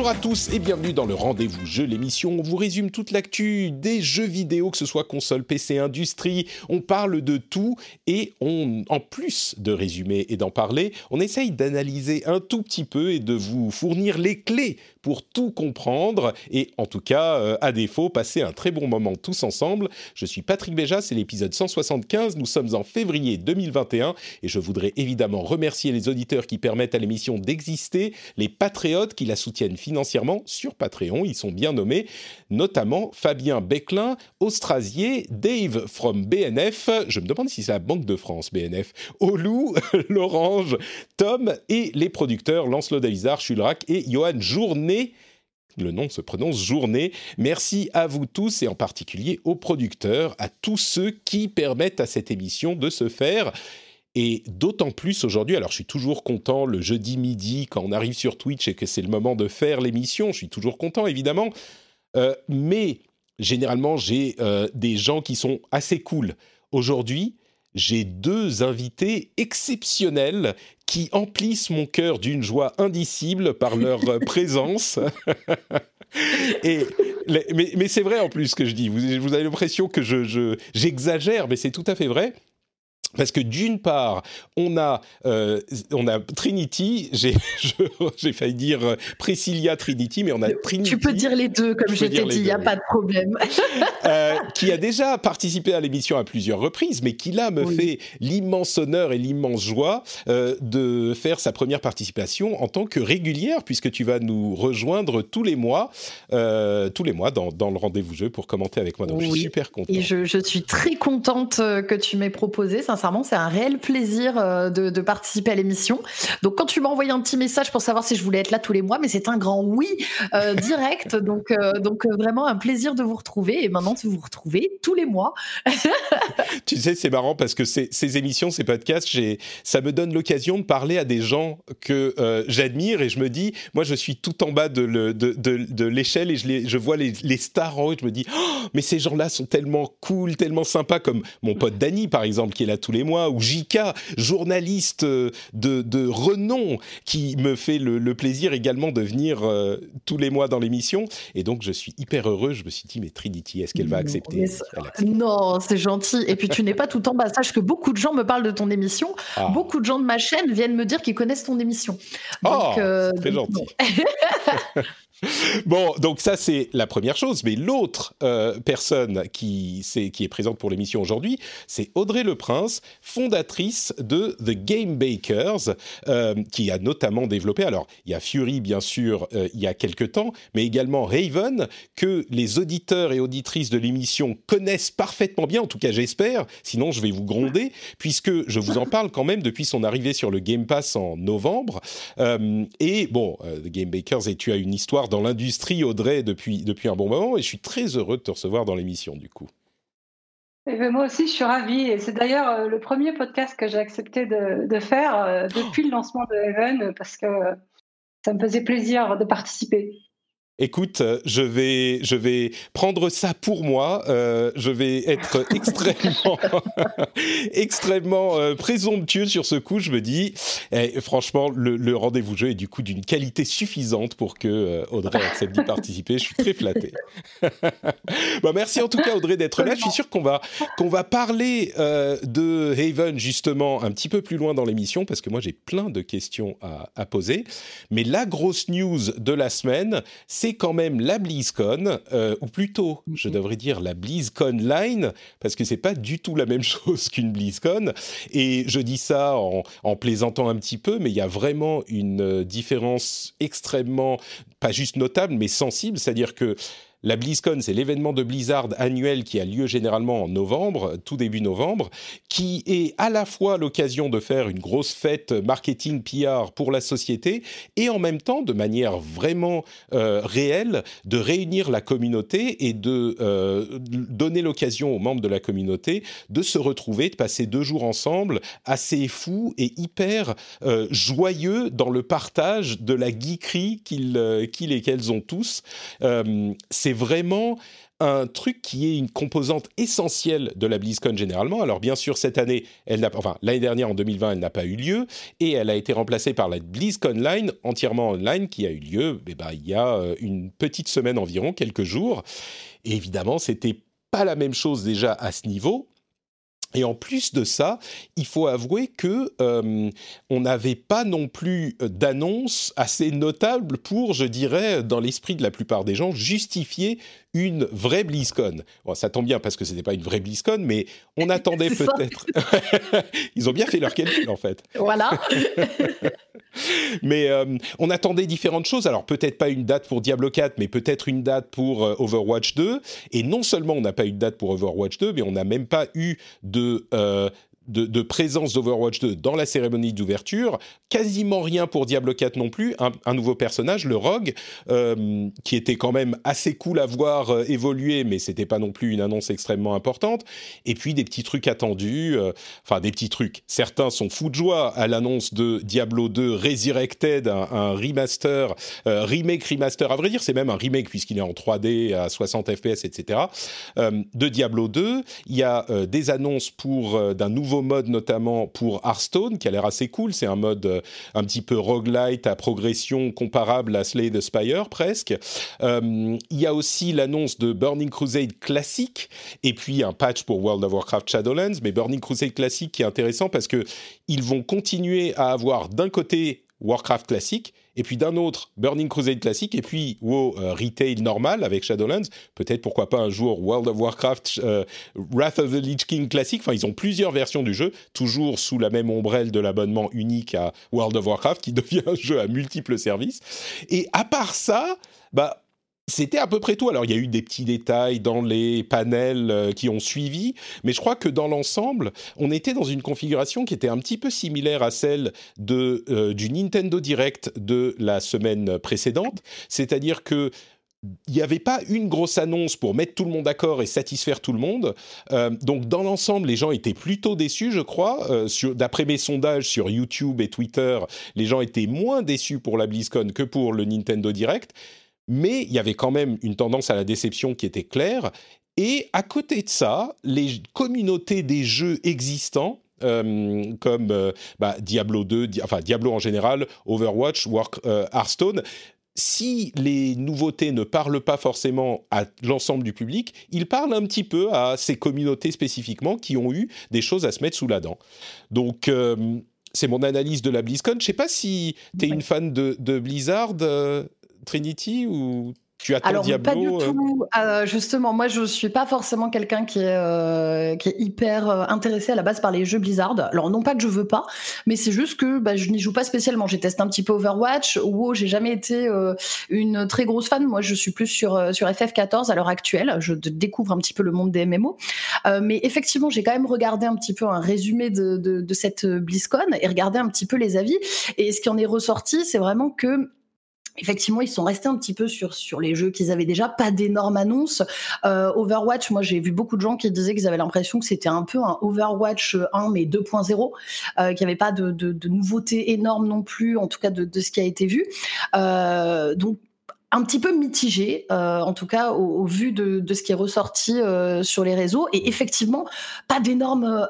Bonjour à tous et bienvenue dans le Rendez-vous Jeu, l'émission on vous résume toute l'actu des jeux vidéo, que ce soit console, PC, industrie. On parle de tout et on, en plus de résumer et d'en parler, on essaye d'analyser un tout petit peu et de vous fournir les clés pour tout comprendre et en tout cas, euh, à défaut, passer un très bon moment tous ensemble. Je suis Patrick Béja, c'est l'épisode 175, nous sommes en février 2021 et je voudrais évidemment remercier les auditeurs qui permettent à l'émission d'exister, les patriotes qui la soutiennent sur Patreon, ils sont bien nommés, notamment Fabien Beclin, Austrasier, Dave from BNF, je me demande si c'est la Banque de France BNF, Olou, L'Orange, Tom et les producteurs Lancelot Davizard, Chulrac et Johan Journet le nom se prononce Journée. Merci à vous tous et en particulier aux producteurs, à tous ceux qui permettent à cette émission de se faire. Et d'autant plus aujourd'hui, alors je suis toujours content le jeudi midi quand on arrive sur Twitch et que c'est le moment de faire l'émission, je suis toujours content évidemment, Euh, mais généralement j'ai euh, des gens qui sont assez cool. Aujourd'hui, j'ai deux invités exceptionnels qui emplissent mon cœur d'une joie indicible par leur euh, présence. Mais, c'est vrai en plus ce que je dis. Vous, avez l'impression que je, je- j'exagère, mais c'est tout à fait vrai. Parce que d'une part, on a, euh, on a Trinity, j'ai, failli dire euh, Priscilla Trinity, mais on a Trinity. Tu peux dire les deux, comme Je t'ai dit, il n'y a pas de problème. euh, qui a déjà participé à l'émission à plusieurs reprises, mais qui là me Oui. fait l'immense honneur et l'immense joie euh, de faire sa première participation en tant que régulière, puisque tu vas nous rejoindre tous les mois, tous les mois dans, dans le rendez-vous jeu pour commenter avec moi. Donc je suis super content. Et je, je suis très contente que tu m'aies proposé. Sincèrement, c'est un réel plaisir euh, de, de participer à l'émission. Donc, quand tu m'as envoyé un petit message pour savoir si je voulais être là tous les mois, mais c'est un grand oui euh, direct. donc, euh, donc vraiment un plaisir de vous retrouver. Et maintenant, de vous retrouver tous les mois. Tu sais, c'est marrant parce que ces, ces émissions, ces podcasts, ça me donne l'occasion de parler à des gens que euh, j'admire et je me dis, moi, je suis tout en bas de, le- de, de- de l'échelle et je, les, je vois les, les stars en haut et je me dis, Oh, mais ces gens-là sont tellement cool, tellement sympas, comme mon pote Dany, par exemple, qui est là tous les mois, ou Jika, journaliste euh, de, de renom, qui me fait le, le plaisir également de venir euh, tous les mois dans l'émission. Et donc, je suis hyper heureux. Je me suis dit, mais Trinity, est-ce qu'elle va accepter accepte. Non, c'est gentil. Et puis, tu n'es pas tout en bas. Sache que beaucoup de gens me parlent de ton émission. Ah. Beaucoup de gens de ma chaîne viennent me dire qu'ils connaissent ton émission. Oh, euh, très gentil. Bon, donc ça c'est la première chose, mais l'autre euh, personne qui, est présente pour l'émission aujourd'hui, c'est Audrey Le Prince, fondatrice de The Game Bakers, euh, qui a notamment développé, alors il y a Fury bien sûr euh, il y a quelques temps, mais également Raven, que les auditeurs et auditrices de l'émission connaissent parfaitement bien, en tout cas j'espère, sinon je vais vous gronder, puisque je vous en parle quand même depuis son arrivée sur le Game Pass en novembre. Et bon, The Game Bakers, et tu as une histoire dans l'industrie, Audrey, depuis, depuis un bon moment, et je suis très heureux de te recevoir dans l'émission, du coup. Eh ben, moi aussi, je suis ravie. Et c'est d'ailleurs euh, le premier podcast que j'ai accepté de, de faire euh, depuis le lancement de Heaven parce que ça me faisait plaisir de participer. Écoute, euh, je vais, je vais prendre ça pour moi. euh, je vais être extrêmement, extrêmement euh, présomptueux sur ce coup. Je me dis, eh, franchement, le, le rendez-vous jeu est du coup d'une qualité suffisante pour que euh, Audrey accepte d'y participer. Je suis très flatté. Bah, merci en tout cas Audrey d'être là. Je suis sûr qu'on va qu'on va parler de Haven justement un petit peu plus loin dans l'émission parce que moi j'ai plein de questions à, à poser. Mais la grosse news de la semaine, c'est quand même la BlizzCon, euh, ou plutôt, je devrais dire la BlizzCon Line, parce que c'est pas du tout la même chose qu'une BlizzCon. Et je dis ça en, en plaisantant un petit peu, mais il y a vraiment une euh, différence extrêmement, pas juste notable, mais sensible. C'est-à-dire que la BlizzCon, c'est l'événement de Blizzard annuel qui a lieu généralement en novembre, tout début novembre, qui est à la fois l'occasion de faire une grosse fête marketing PR pour la société et en même temps, de manière vraiment euh, réelle, de réunir la communauté et de euh, donner l'occasion aux membres de la communauté de se retrouver, de passer deux jours ensemble, assez fous et hyper euh, joyeux dans le partage de la geekerie qu'ils et qu'elles ont tous. C'est vraiment un truc qui est une composante essentielle de la BlizzCon généralement. Alors bien sûr, cette année, elle n'a, enfin l'année dernière en 2020, elle n'a pas eu lieu et elle a été remplacée par la BlizzCon Line entièrement online qui a eu lieu. Eh ben, il y a euh, une petite semaine environ, quelques jours. Et évidemment, c'était pas la même chose déjà à ce niveau. Et en plus de ça, il faut avouer que euh, on n'avait pas non plus d'annonce assez notable pour, je dirais, dans l'esprit de la plupart des gens, justifier une vraie BlizzCon. Bon, ça tombe bien parce que ce n'était pas une vraie BlizzCon, mais on attendait peut-être. Ils ont bien fait leur calcul en fait. Voilà. mais euh, on attendait différentes choses. Alors peut-être pas une date pour Diablo 4, mais peut-être une date pour euh, Overwatch 2. Et non seulement on n'a pas eu de date pour Overwatch 2, mais on n'a même pas eu de euh, de, présence d'Overwatch 2 dans la cérémonie d'ouverture. Quasiment rien pour Diablo 4 non plus. Un, nouveau personnage, le Rogue, euh, qui était quand même assez cool à voir euh, évoluer, mais c'était pas non plus une annonce extrêmement importante. Et puis des petits trucs attendus, euh, enfin des petits trucs. Certains sont fous de joie à l'annonce de Diablo 2 Resurrected, un, remaster, remake remaster. À vrai dire, c'est même un remake puisqu'il est en 3D à 60 FPS, etc. de Diablo 2. Il y a des annonces pour d'un nouveau mode notamment pour Hearthstone qui a l'air assez cool. C'est un mode euh, un petit peu roguelite à progression comparable à Slay the Spire presque. Euh, il y a aussi l'annonce de Burning Crusade classique et puis un patch pour World of Warcraft Shadowlands. Mais Burning Crusade classique qui est intéressant parce que ils vont continuer à avoir d'un côté Warcraft classique, et puis d'un autre Burning Crusade classique, et puis WoW euh, Retail normal avec Shadowlands. Peut-être pourquoi pas un jour World of Warcraft euh, Wrath of the Lich King classique. Enfin, ils ont plusieurs versions du jeu, toujours sous la même ombrelle de l'abonnement unique à World of Warcraft, qui devient un jeu à multiples services. Et à part ça, bah c'était à peu près tout. Alors, il y a eu des petits détails dans les panels euh, qui ont suivi, mais je crois que dans l'ensemble, on était dans une configuration qui était un petit peu similaire à celle de, euh, du Nintendo Direct de la semaine précédente. C'est-à-dire que il n'y avait pas une grosse annonce pour mettre tout le monde d'accord et satisfaire tout le monde. Euh, donc dans l'ensemble, les gens étaient plutôt déçus, je crois. D'après mes sondages sur YouTube et Twitter, les gens étaient moins déçus pour la BlizzCon que pour le Nintendo Direct mais il y avait quand même une tendance à la déception qui était claire. Et à côté de ça, les communautés des jeux existants, euh, comme euh, bah, Diablo 2, enfin Diablo en général, Overwatch, Work, euh, Hearthstone, si les nouveautés ne parlent pas forcément à l'ensemble du public, ils parlent un petit peu à ces communautés spécifiquement qui ont eu des choses à se mettre sous la dent. Donc, c'est mon analyse de la BlizzCon. Je ne sais pas si tu es une fan de, de Blizzard, Trinity ou tu attends Alors, Diablo pas du euh tout. Euh, justement, moi, je suis pas forcément quelqu'un qui est euh, qui est hyper intéressé à la base par les jeux Blizzard. Alors, non pas que je veux pas, mais c'est juste que bah, je n'y joue pas spécialement. J'ai testé un petit peu Overwatch. WoW, j'ai jamais été une très grosse fan. Moi, je suis plus sur sur FF14 à l'heure actuelle. Je découvre un petit peu le monde des MMO. mais effectivement, j'ai quand même regardé un petit peu un résumé de, de, de cette BlizzCon et regardé un petit peu les avis. Et ce qui en est ressorti, c'est vraiment que Effectivement, ils sont restés un petit peu sur sur les jeux qu'ils avaient déjà, pas d'énormes annonces. Euh, Overwatch, moi j'ai vu beaucoup de gens qui disaient qu'ils avaient l'impression que c'était un peu un Overwatch 1 mais 2.0, euh, qu'il n'y avait pas de, de, de nouveautés énormes non plus, en tout cas de, de ce qui a été vu. Euh, donc un petit peu mitigé, euh, en tout cas au, vu de, de, ce qui est ressorti euh, sur les réseaux. Et effectivement, pas d'énormes euh,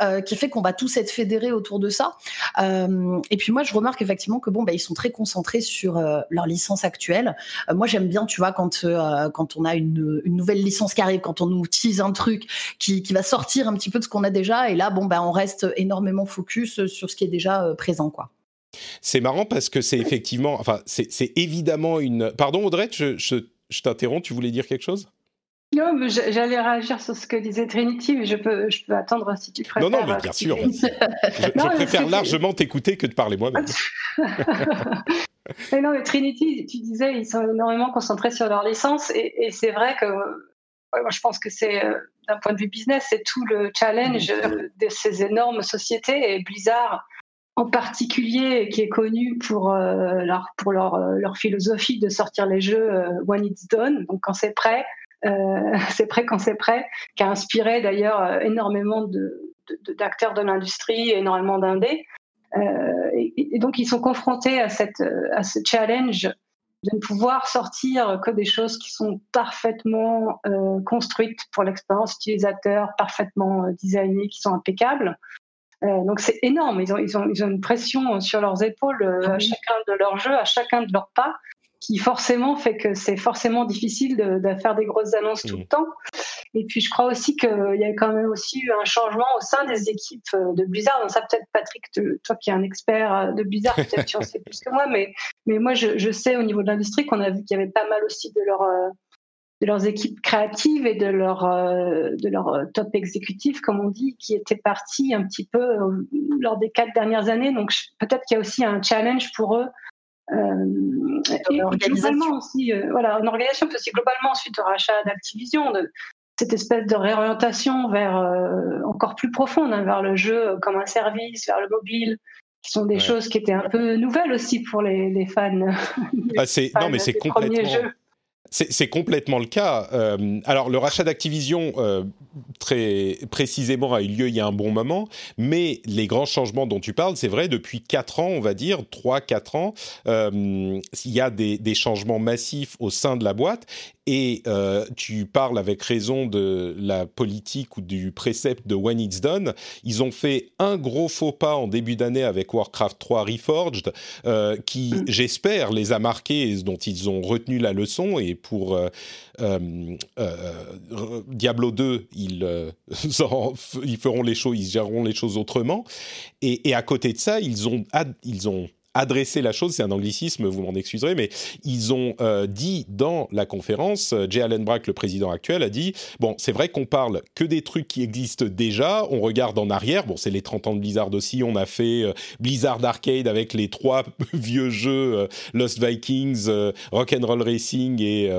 euh, qui fait qu'on va tous être fédérés autour de ça. Euh, et puis moi, je remarque effectivement que bon, bah, ils sont très concentrés sur euh, leur licence actuelle. moi, j'aime bien, tu vois, quand quand on a une, une, nouvelle licence qui arrive, quand on nous utilise un truc qui, qui va sortir un petit peu de ce qu'on a déjà. Et là, bon, bah, on reste énormément focus sur ce qui est déjà présent, quoi. C'est marrant parce que c'est effectivement, enfin, c'est évidemment une. Pardon, Audrey, je, je, t'interromps. Tu voulais dire quelque chose? Non, mais j'allais réagir sur ce que disait Trinity, mais je peux, je peux attendre si tu préfères. Non, non, mais bien sûr. je, préfère largement t'écouter que de parler moi-même. Mais non, mais Trinity, tu disais, ils sont énormément concentrés sur leur licence, et, c'est vrai que moi, je pense que c'est, euh, d'un point de vue business, c'est tout le challenge de ces énormes sociétés, et Blizzard en particulier, qui est connu pour, euh, euh, leur, philosophie de sortir les jeux when it's done, donc quand c'est prêt, c'est prêt quand c'est prêt, qui a inspiré d'ailleurs énormément de, d'acteurs de, l'industrie, énormément d'indés. Euh, et, donc, ils sont confrontés à, ce challenge de ne pouvoir sortir que des choses qui sont parfaitement euh, construites pour l'expérience utilisateur, parfaitement euh, designées, qui sont impeccables. Donc c'est énorme, ils ont, ils, ont, ils ont, une pression sur leurs épaules à ah chacun de leurs jeux, à chacun de leurs pas qui forcément fait que c'est forcément difficile de, faire des grosses annonces tout le mmh. temps. Et puis je crois aussi qu'il y a quand même aussi eu un changement au sein des équipes euh, de Blizzard. Donc ça peut-être Patrick, toi qui es un expert euh, de Blizzard, peut-être tu en sais plus que moi, mais, mais moi je, sais au niveau de l'industrie qu'on a vu qu'il y avait pas mal aussi de leur euh, de leurs équipes créatives et de leur de leur top exécutif, comme on dit, qui étaient partis un petit peu lors des quatre dernières années. Donc peut-être qu'il y a aussi un challenge pour eux euh, et globalement aussi, euh, voilà, une organisation, peut aussi globalement suite au rachat d'Activision, de cette espèce de réorientation vers euh, encore plus profonde, hein, vers le jeu comme un service, vers le mobile, qui sont des choses qui étaient un peu nouvelles aussi pour les, les fans. Ah, non, mais c'est complètement. C'est complètement le cas. Euh, alors, le rachat d'Activision, euh, très précisément, a eu lieu il y a un bon moment, mais les grands changements dont tu parles, c'est vrai, depuis 4 ans, on va dire, 3-4 ans, euh, il y a des, des, changements massifs au sein de la boîte, et euh, tu parles avec raison de la politique ou du précepte de When It's Done. Ils ont fait un gros faux pas en début d'année avec Warcraft 3 Reforged, euh, qui, mm. j'espère, les a marqués et dont ils ont retenu la leçon. Et pour euh, Diablo 2, ils, ils feront les choses, ils géreront les choses autrement. Et, et à côté de ça, ils ont, ils ont adresser la chose, c'est un anglicisme, vous m'en excuserez, mais ils ont euh, dit dans la conférence, euh, Jay Allen Brack, le président actuel, a dit, bon, c'est vrai qu'on parle que des trucs qui existent déjà, on regarde en arrière, bon, c'est les 30 ans de Blizzard aussi, on a fait euh, Blizzard Arcade avec les trois vieux jeux, Lost Vikings, Rock'n'Roll Racing et,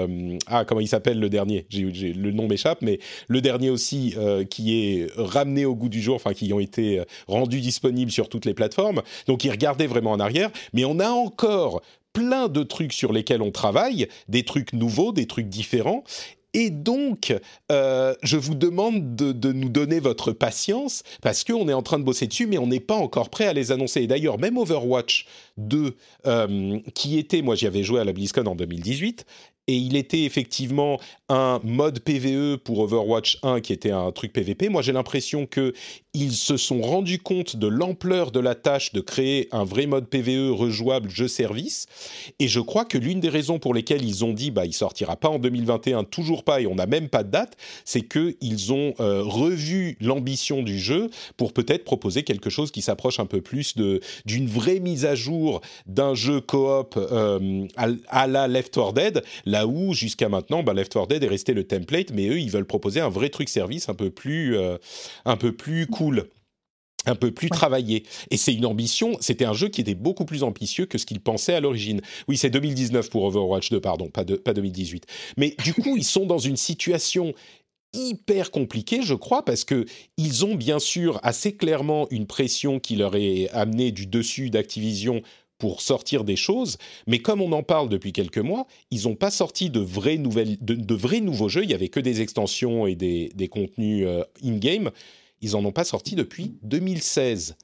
ah, comment il s'appelle le dernier? Le nom m'échappe, mais le dernier aussi qui est ramené au goût du jour, enfin, qui ont été rendus disponibles sur toutes les plateformes, donc ils regardaient vraiment en arrière, mais on a encore plein de trucs sur lesquels on travaille, des trucs nouveaux, des trucs différents. Et donc, euh, je vous demande de, nous donner votre patience parce qu'on est en train de bosser dessus, mais on n'est pas encore prêt à les annoncer. Et d'ailleurs, même Overwatch 2, euh, qui était, moi j'y avais joué à la BlizzCon en 2018, et il était effectivement un mode PVE pour Overwatch 1 qui était un truc PVP. Moi, j'ai l'impression que ils se sont rendus compte de l'ampleur de la tâche de créer un vrai mode PVE rejouable jeu-service. Et je crois que l'une des raisons pour lesquelles ils ont dit bah il sortira pas en 2021, toujours pas, et on n'a même pas de date, c'est que ils ont euh, revu l'ambition du jeu pour peut-être proposer quelque chose qui s'approche un peu plus de d'une vraie mise à jour d'un jeu coop euh, à, la Left 4 Dead. Là où jusqu'à maintenant, bah, Left 4 Dead est resté le template, mais eux, ils veulent proposer un vrai truc service un peu plus, euh, un peu plus cool un peu plus travaillé. Et c'est une ambition, c'était un jeu qui était beaucoup plus ambitieux que ce qu'ils pensaient à l'origine. Oui, c'est 2019 pour Overwatch 2, pardon, pas, de, pas 2018. Mais du coup, ils sont dans une situation hyper compliquée, je crois, parce que ils ont bien sûr assez clairement une pression qui leur est amenée du dessus d'Activision pour sortir des choses, mais comme on en parle depuis quelques mois, ils n'ont pas sorti de vrais, nouvelles, de, vrais nouveaux jeux, il n'y avait que des extensions et des, contenus euh, in-game, ils n'en ont pas sorti depuis 2016.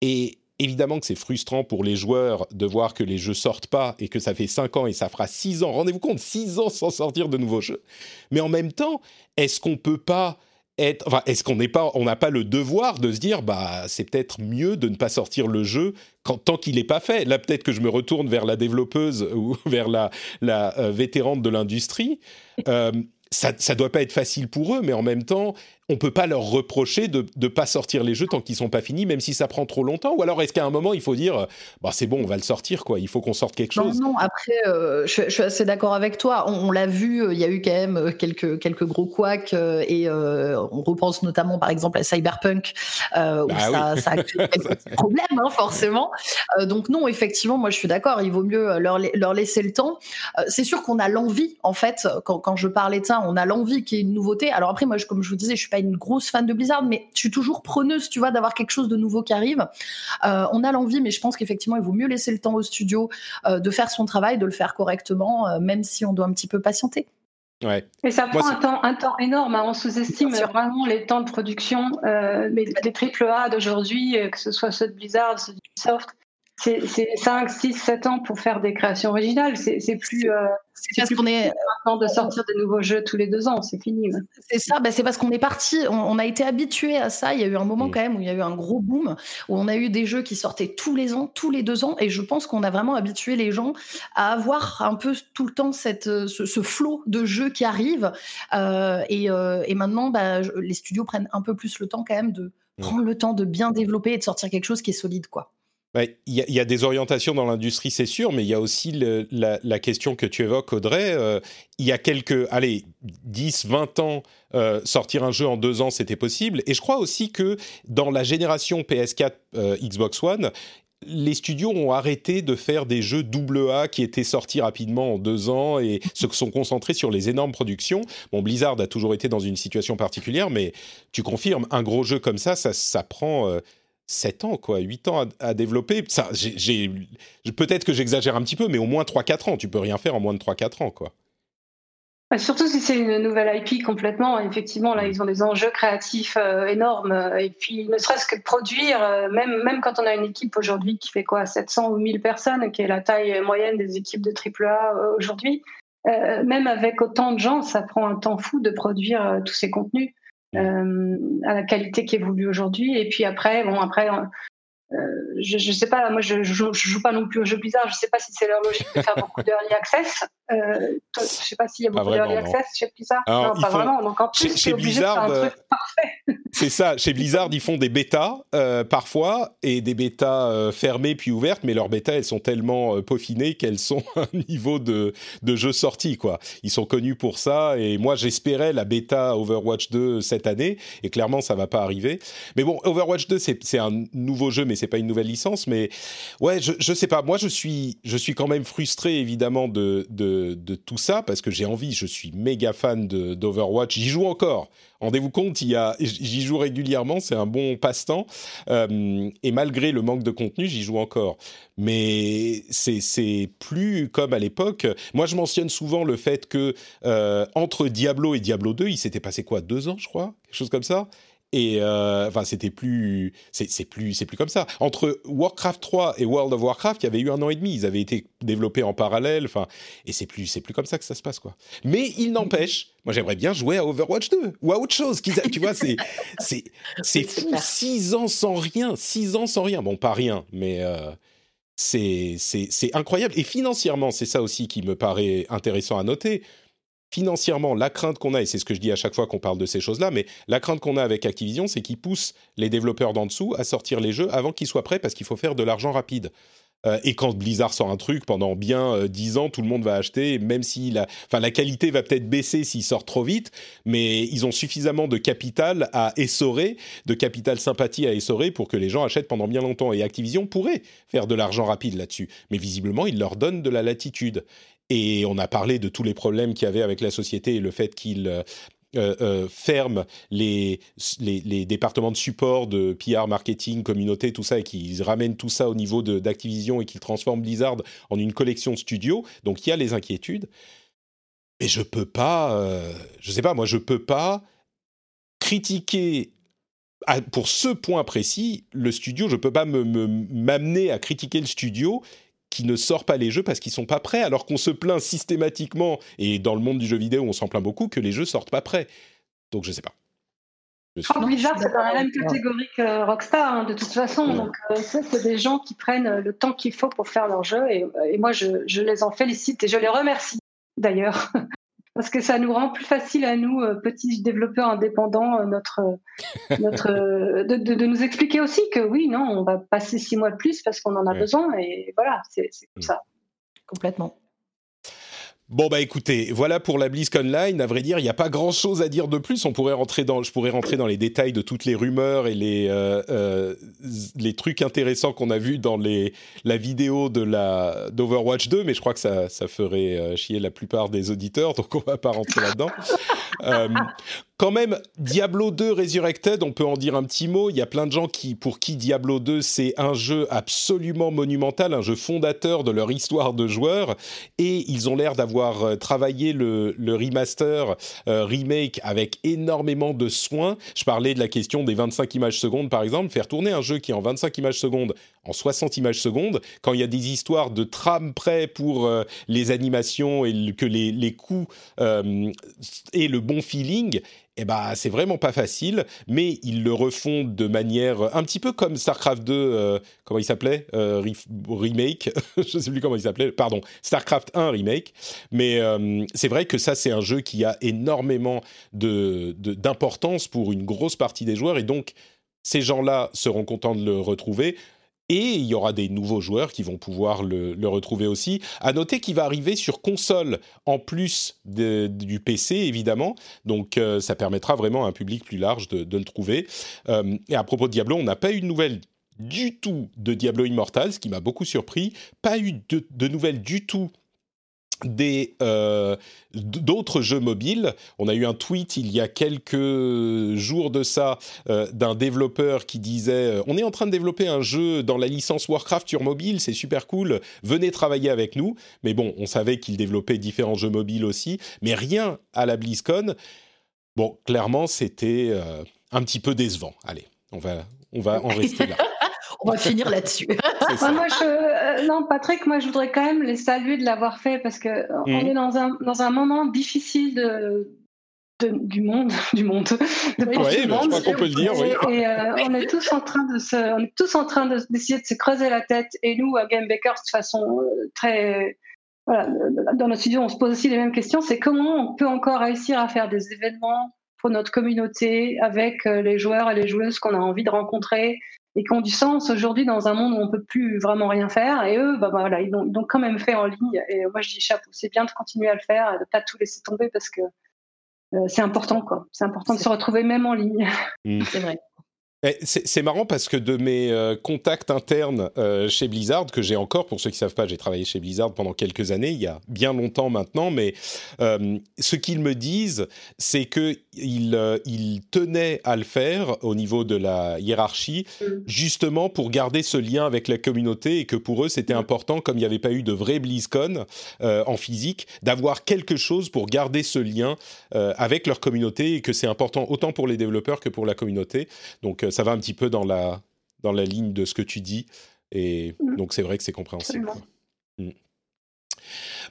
Et évidemment que c'est frustrant pour les joueurs de voir que les jeux sortent pas et que ça fait 5 ans et ça fera 6 ans, rendez-vous compte, 6 ans sans sortir de nouveaux jeux. Mais en même temps, est-ce qu'on peut pas est-ce qu'on n'est pas, on n'a pas le devoir de se dire, bah, c'est peut-être mieux de ne pas sortir le jeu quand, tant qu'il n'est pas fait. Là, peut-être que je me retourne vers la développeuse ou vers la, euh, vétérante de l'industrie. Euh, ça, ça doit pas être facile pour eux, mais en même temps, on peut pas leur reprocher de ne pas sortir les jeux tant qu'ils sont pas finis, même si ça prend trop longtemps. Ou alors est-ce qu'à un moment il faut dire, bah c'est bon, on va le sortir quoi. Il faut qu'on sorte quelque chose. Non, non. Après, euh, je, suis assez d'accord avec toi. On, l'a vu, euh, il y a eu quand même euh, quelques quelques gros couacs et on repense notamment par exemple à Cyberpunk où bah ça, a créé quelques problèmes hein, forcément. donc non, effectivement, moi je suis d'accord. Il vaut mieux leur leur laisser le temps. c'est sûr qu'on a l'envie en fait. Quand, quand je parlais de ça, on a l'envie qu'il y ait une nouveauté. Alors après, moi, je, comme je vous disais, je suis pas une grosse fan de Blizzard, mais je suis toujours preneuse, tu vois, d'avoir quelque chose de nouveau qui arrive. Euh, on a l'envie, mais je pense qu'effectivement, il vaut mieux laisser le temps au studio euh, de faire son travail, de le faire correctement, euh, même si on doit un petit peu patienter. Ouais. Et ça prend un, temps, un temps énorme. Hein. On sous-estime vraiment les temps de production. mais les AAA d'aujourd'hui, que ce soit ceux de Blizzard, ceux de Ubisoft, c'est 5, 6, 7 ans pour faire des créations originales. C'est plus. Euh, c'est parce qu'on est maintenant de sortir des nouveaux jeux tous les deux ans, c'est fini. C'est ça, bah c'est parce qu'on est parti, on, a été habitué à ça. Il y a eu un moment mm. quand même où il y a eu un gros boom, où on a eu des jeux qui sortaient tous les ans, tous les deux ans, et je pense qu'on a vraiment habitué les gens à avoir un peu tout le temps cette, ce, flot de jeux qui arrivent. Euh, et, euh, et, maintenant, bah, les studios prennent un peu plus le temps quand même de mm. prendre le temps de bien développer et de sortir quelque chose qui est solide, quoi. Il y, a des orientations dans l'industrie, c'est sûr, mais il y a aussi la, question que tu évoques, Audrey. Euh, il y a quelques, allez, 10, 20 ans, euh, sortir un jeu en deux ans, c'était possible. Et je crois aussi que dans la génération PS4, euh, Xbox One, les studios ont arrêté de faire des jeux double A qui étaient sortis rapidement en deux ans et se sont concentrés sur les énormes productions. Bon, Blizzard a toujours été dans une situation particulière, mais tu confirmes, un gros jeu comme ça, ça prend 7 ans, quoi, 8 ans à, développer. Ça, j'ai, peut-être que j'exagère un petit peu, mais au moins 3-4 ans. Tu peux rien faire en moins de 3-4 ans, quoi. Bah, surtout si c'est une nouvelle IP complètement, effectivement, là, ils ont des enjeux créatifs euh, énormes. Et puis, ne serait-ce que produire, euh, même, même quand on a une équipe aujourd'hui qui fait quoi, 700 ou 1000 personnes, qui est la taille moyenne des équipes de AAA euh, aujourd'hui, même avec autant de gens, ça prend un temps fou de produire tous ces contenus. Euh, à la qualité qui évolue aujourd'hui. Et puis après, bon, après, je, je sais pas, moi je, je, joue pas non plus au jeu Blizzard, je sais pas si c'est leur logique de faire beaucoup d'early access. Euh, je sais pas s'il y a beaucoup d'early access chez Blizzard. non, pas vraiment. Donc en plus, chez, Blizzard, de faire un truc parfait. C'est ça. Chez Blizzard, ils font des bêtas euh, parfois et des bêtas euh, fermées puis ouvertes, mais leurs bêtas elles sont tellement euh, peaufinées qu'elles sont à un niveau de, de jeu sorti quoi. Ils sont connus pour ça et moi j'espérais la bêta Overwatch 2 cette année et clairement ça va pas arriver. Mais bon, Overwatch 2 c'est un nouveau jeu mais c'est pas une nouvelle licence. Mais ouais, je, sais pas. Moi, je suis, je suis quand même frustré évidemment de, tout ça parce que j'ai envie. Je suis méga fan d'Overwatch. J'y joue encore. Rendez-vous compte, j'y joue régulièrement, c'est un bon passe-temps. Euh, et malgré le manque de contenu, j'y joue encore. Mais c'est plus comme à l'époque. Moi, je mentionne souvent le fait que euh, entre Diablo et Diablo 2, il s'était passé quoi Deux ans, je crois? Quelque chose comme ça? Et euh, enfin, c'était plus, c'est plus, c'est plus comme ça. Entre Warcraft 3 et World of Warcraft, il y avait eu un an et demi. Ils avaient été développés en parallèle. Enfin, et c'est plus, c'est plus comme ça que ça se passe, quoi. Mais il n'empêche, moi, j'aimerais bien jouer à Overwatch 2 ou à autre chose. Tu vois, c'est, c'est, c'est fou. Six ans sans rien, six ans sans rien. Bon, pas rien, mais. Euh, c'est incroyable. Et financièrement, c'est ça aussi qui me paraît intéressant à noter financièrement, la crainte qu'on a, et c'est ce que je dis à chaque fois qu'on parle de ces choses-là, mais la crainte qu'on a avec Activision, c'est qu'ils poussent les développeurs d'en dessous à sortir les jeux avant qu'ils soient prêts parce qu'il faut faire de l'argent rapide. Euh, et quand Blizzard sort un truc, pendant bien dix 10 ans, tout le monde va acheter, même si la, la qualité va peut-être baisser s'il sort trop vite, mais ils ont suffisamment de capital à essorer, de capital sympathie à essorer pour que les gens achètent pendant bien longtemps. Et Activision pourrait faire de l'argent rapide là-dessus. Mais visiblement, ils leur donnent de la latitude. Et on a parlé de tous les problèmes qu'il y avait avec la société et le fait qu'ils euh, euh, euh ferment les, départements de support de PR, marketing, communauté, tout ça, et qu'ils ramènent tout ça au niveau d'Activision et qu'ils transforment Blizzard en une collection de studios. Donc il y a les inquiétudes. Mais je peux pas, euh, je sais pas, moi je peux pas critiquer pour ce point précis le studio. Je peux pas m'amener me, à critiquer le studio qui ne sort pas les jeux parce qu'ils sont pas prêts, alors qu'on se plaint systématiquement, et dans le monde du jeu vidéo on s'en plaint beaucoup, que les jeux sortent pas prêts. Donc je sais pas. Je Blizzard, c'est dans la même catégorie que Rockstar, hein, de toute façon. Donc, euh, c'est des gens qui prennent le temps qu'il faut pour faire leur jeu. Et, moi, je, je, les en félicite et je les remercie, d'ailleurs, parce que ça nous rend plus facile à nous, petits développeurs indépendants, notre, notre, de, de, nous expliquer aussi que oui, non, on va passer six mois de plus parce qu'on en a besoin. Et voilà, c'est comme mm. ça. Complètement. Bon bah écoutez, voilà pour la BlizzCon Line. À vrai dire, il n'y a pas grand-chose à dire de plus. On pourrait rentrer dans, je pourrais rentrer dans les détails de toutes les rumeurs et les euh, euh, les trucs intéressants qu'on a vus dans les la vidéo de la d'Overwatch 2, mais je crois que ça ça ferait euh, chier la plupart des auditeurs, donc on va pas rentrer là-dedans. Quand même, Diablo 2 Resurrected, on peut en dire un petit mot. Il y a plein de gens qui, pour qui Diablo 2, c'est un jeu absolument monumental, un jeu fondateur de leur histoire de joueurs. Et ils ont l'air d'avoir euh, travaillé le, remaster, euh, remake avec énormément de soin. Je parlais de la question des 25 images secondes, par exemple. Faire tourner un jeu qui en 25 images secondes en 60 images secondes, quand il y a des histoires de trame près pour euh, les animations et que les, les coups et le bon feeling, eh ben, c'est vraiment pas facile, mais ils le refont de manière un petit peu comme StarCraft 2, euh, comment il s'appelait euh, Remake, je sais plus comment il s'appelait, pardon, StarCraft 1 Remake. Mais euh, c'est vrai que ça, c'est un jeu qui a énormément de, d'importance pour une grosse partie des joueurs, et donc ces gens-là seront contents de le retrouver. Et il y aura des nouveaux joueurs qui vont pouvoir le, retrouver aussi. À noter qu'il va arriver sur console en plus du PC, évidemment. Donc euh, ça permettra vraiment à un public plus large de, le trouver. Euh, et à propos de Diablo, on n'a pas eu de nouvelles du tout de Diablo Immortal, ce qui m'a beaucoup surpris. Pas eu de nouvelles du tout euh, d'autres jeux mobiles. On a eu un tweet il y a quelques jours de ça euh, d'un développeur qui disait euh, on est en train de développer un jeu dans la licence Warcraft sur mobile, c'est super cool, venez travailler avec nous. Mais bon, on savait qu'il développait différents jeux mobiles aussi, mais rien à la BlizzCon. Bon, clairement, c'était un petit peu décevant. Allez, on va on va en rester là. on va finir là-dessus. moi, je, euh, non, Patrick, moi, je voudrais quand même les saluer de l'avoir fait parce que euh, on mm. est dans un, dans un moment difficile de, du monde, du monde. De oui, je crois qu'on peut le dire. Oui. Et, euh, on est tous en train de se, on est tous en train d'essayer de, se creuser la tête. Et nous, à Game Bakers, de façon très, voilà, dans notre studio, on se pose aussi les mêmes questions. C'est comment on peut encore réussir à faire des événements pour notre communauté avec les joueurs et les joueuses qu'on a envie de rencontrer, et qui ont du sens aujourd'hui dans un monde où on peut plus vraiment rien faire. Et eux, bah, bah voilà, ils l'ont quand même fait en ligne. Et moi, je dis chapeau, c'est bien de continuer à le faire, et de pas tout laisser tomber parce que euh, c'est important, quoi. C'est important de se retrouver même en ligne. Mmh. C'est vrai. Eh, c'est marrant parce que de mes euh, contacts internes euh, chez Blizzard, que j'ai encore, pour ceux qui ne savent pas, j'ai travaillé chez Blizzard pendant quelques années, il y a bien longtemps maintenant, mais euh, ce qu'ils me disent, c'est qu'ils ils tenaient à le faire au niveau de la hiérarchie, mm. justement pour garder ce lien avec la communauté et que pour eux, c'était mm. important, comme il n'y avait pas eu de vrai BlizzCon en physique, d'avoir quelque chose pour garder ce lien avec leur communauté et que c'est important autant pour les développeurs que pour la communauté. Donc, ça va un petit peu dans la, dans la ligne de ce que tu dis. Et mmh. donc, c'est vrai que c'est compréhensible.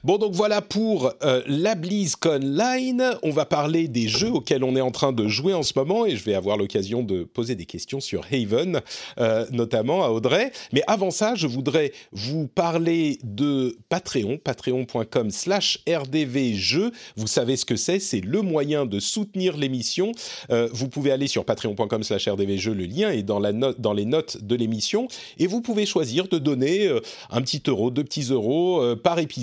Bon, donc voilà pour euh, la BlizzCon Line. On va parler des jeux auxquels on est en train de jouer en ce moment et je vais avoir l'occasion de poser des questions sur Haven, euh, notamment à Audrey. Mais avant ça, je voudrais vous parler de Patreon, patreon.com slash rdvjeux. Vous savez ce que c'est, c'est le moyen de soutenir l'émission. Euh, vous pouvez aller sur patreon.com slash rdvjeux, le lien est dans, dans les notes de l'émission et vous pouvez choisir de donner un petit euro, deux petits euros par épisode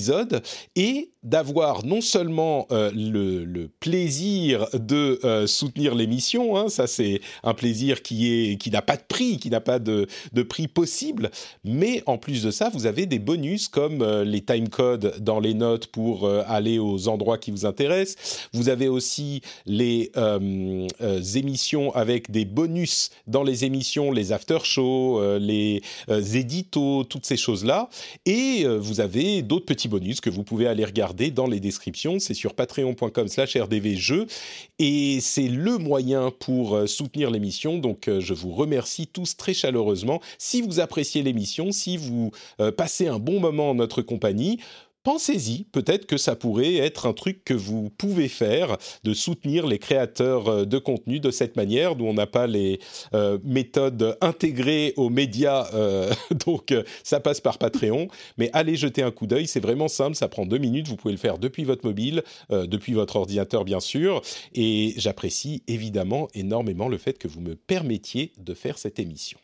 et d'avoir non seulement euh, le, plaisir de euh, soutenir l'émission, hein, ça c'est un plaisir qui est qui n'a pas de prix, qui n'a pas de, prix possible, mais en plus de ça, vous avez des bonus comme euh, les time codes dans les notes pour aller aux endroits qui vous intéressent. Vous avez aussi les émissions avec des bonus dans les émissions, les after shows, les éditos, toutes ces choses là, et vous avez d'autres petits bonus que vous pouvez aller regarder dans les descriptions. C'est sur patreon.com slash rdvjeux et c'est le moyen pour euh, soutenir l'émission. Donc euh, je vous remercie tous très chaleureusement. Si vous appréciez l'émission, si vous euh, passez un bon moment en notre compagnie, pensez-y, peut-être que ça pourrait être un truc que vous pouvez faire, de soutenir les créateurs euh, de contenu de cette manière, d'où on n'a pas les euh, méthodes intégrées aux médias, euh, donc ça passe par Patreon. Mais allez jeter un coup d'œil, c'est vraiment simple, ça prend deux minutes, vous pouvez le faire depuis votre mobile, depuis votre ordinateur bien sûr, et j'apprécie évidemment énormément le fait que vous me permettiez de faire cette émission.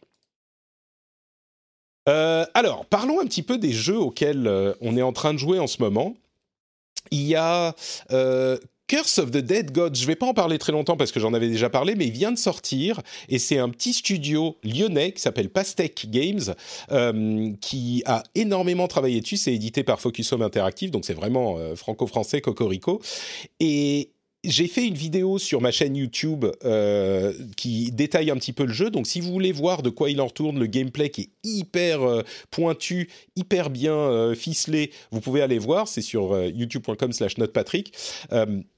Euh, alors, parlons un petit peu des jeux auxquels euh, on est en train de jouer en ce moment. Il y a euh, Curse of the Dead Gods, je ne vais pas en parler très longtemps parce que j'en avais déjà parlé, mais il vient de sortir et c'est un petit studio lyonnais qui s'appelle Pastec Games qui a énormément travaillé dessus. C'est édité par Focus Home Interactive, donc c'est vraiment franco-français, cocorico. Et j'ai fait une vidéo sur ma chaîne YouTube euh, qui détaille un petit peu le jeu. Donc, si vous voulez voir de quoi il en retourne, le gameplay qui est hyper euh, pointu, hyper bien euh, ficelé, vous pouvez aller voir. C'est sur youtube.com/slash notepatrick.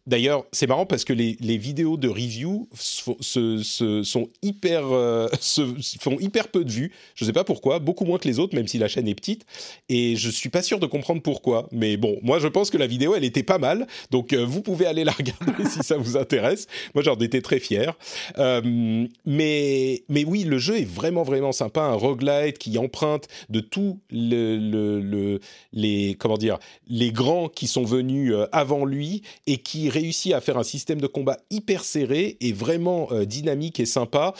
D'ailleurs, c'est marrant parce que les, vidéos de review se, sont hyper, se font hyper peu de vues. Je ne sais pas pourquoi, beaucoup moins que les autres, même si la chaîne est petite. Et je suis pas sûr de comprendre pourquoi. Mais bon, moi, je pense que la vidéo, elle était pas mal. Donc, vous pouvez aller la regarder si ça vous intéresse. Moi, j'en étais très fier. Euh, mais, mais oui, le jeu est vraiment, vraiment sympa. Un roguelite qui emprunte de tous le, le, les, comment dire, les grands qui sont venus euh, avant lui et qui réussit à faire un système de combat hyper serré et vraiment euh, dynamique et sympa.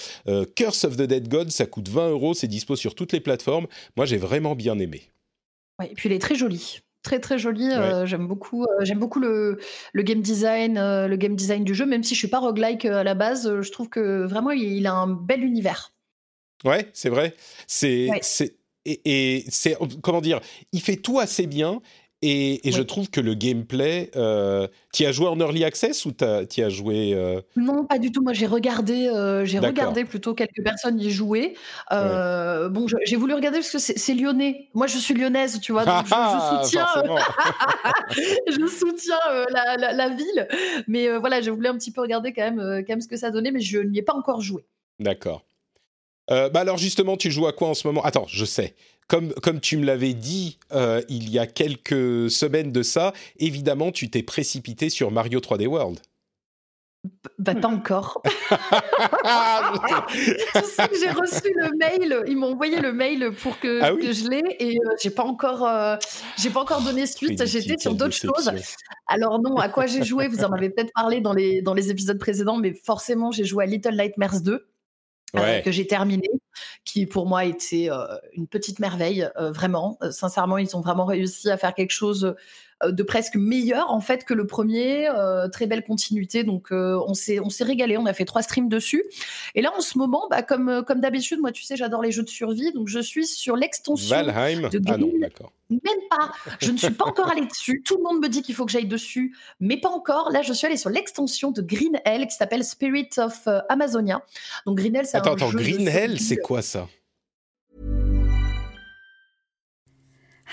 Curse of the Dead God, ça coûte 20 euros. C'est dispo sur toutes les plateformes. Moi, j'ai vraiment bien aimé. Ouais, et puis il est très joli très très joli. Euh, j'aime beaucoup, euh, j'aime beaucoup le, le, game design, euh, le game design du jeu. Même si je suis pas roguelike à la base, je trouve que vraiment il, a un bel univers. Ouais, c'est vrai. C'est et, et c'est comment dire, il fait tout assez bien et, je trouve que le gameplay, euh, tu as joué en early access ou tu as joué euh? Non, pas du tout. Moi, j'ai regardé, euh, j'ai regardé plutôt quelques personnes y jouer. Euh, Bon, j'ai voulu regarder parce que c'est lyonnais. Moi, je suis lyonnaise, tu vois, donc je, ah, soutiens, je soutiens la, la, la, ville. Mais voilà, j'ai voulu un petit peu regarder quand même, quand même ce que ça donnait, mais je n'y ai pas encore joué. D'accord. bah alors justement, tu joues à quoi en ce moment? Attends, je sais comme, comme tu me l'avais dit euh, il y a quelques semaines de ça, évidemment, tu t'es précipité sur Mario 3D World. Bah, pas encore. je sais que j'ai reçu le mail, ils m'ont envoyé le mail pour que, ah je l'ai et euh, j'ai pas encore, euh, j'ai pas encore donné suite. J'étais sur d'autres choses. Alors non, à quoi j'ai joué? Vous en avez peut-être parlé dans les dans les épisodes précédents, mais forcément j'ai joué à Little Nightmares 2. Que j'ai terminé qui pour moi était euh, une petite merveille, euh, vraiment. Euh, sincèrement, ils ont vraiment réussi à faire quelque chose de presque meilleur en fait que le premier. très belle continuité, donc on s'est on s'est régalé. On a fait trois streams dessus. Et là, en ce moment, bah, comme comme d'habitude, moi, tu sais, j'adore les jeux de survie, donc je suis sur l'extension Valheim. de Ah non, d'accord. Même pas. Je ne suis pas encore allée dessus. Tout le monde me dit qu'il faut que j'aille dessus, mais pas encore. Là, je suis allée sur l'extension de Green Hell qui s'appelle Spirit of Amazonia. Donc Green Hell, c'est un attends, jeu. Attends, Green Hell, c'est quoi ça?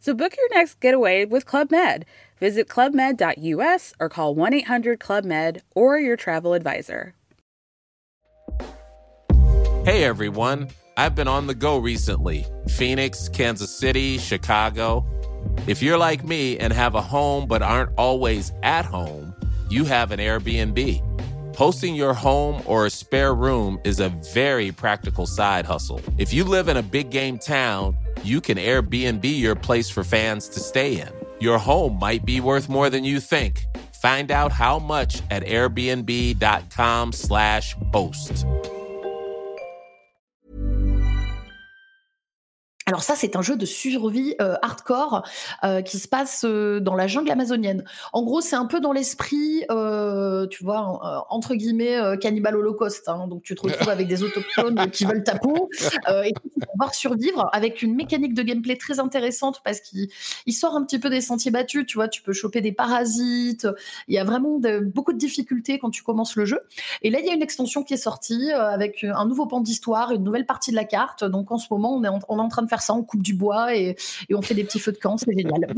So book your next getaway with Club Med. Visit clubmed.us or call 1 800 Club Med or your travel advisor. Hey everyone, I've been on the go recently Phoenix, Kansas City, Chicago. If you're like me and have a home but aren't always at home, you have an Airbnb. Hosting your home or a spare room is a very practical side hustle. If you live in a big game town, you can Airbnb your place for fans to stay in. Your home might be worth more than you think. Find out how much at airbnb.com/slash boast. Alors ça, c'est un jeu de survie euh, hardcore euh, qui se passe euh, dans la jungle amazonienne. En gros, c'est un peu dans l'esprit, tu vois, entre guillemets, cannibal holocauste. Hein. Donc tu te retrouves avec des autochtones qui veulent ta peau et tu vas pouvoir survivre avec une mécanique de gameplay très intéressante parce qu'il sort un petit peu des sentiers battus. Tu vois, tu peux choper des parasites. Il y a vraiment beaucoup de difficultés quand tu commences le jeu. Et là, il y a une extension qui est sortie avec un nouveau pan d'histoire, une nouvelle partie de la carte. Donc en ce moment, on est on est en train de faire ça, on coupe du bois et, on fait des petits feux de camp, c'est génial.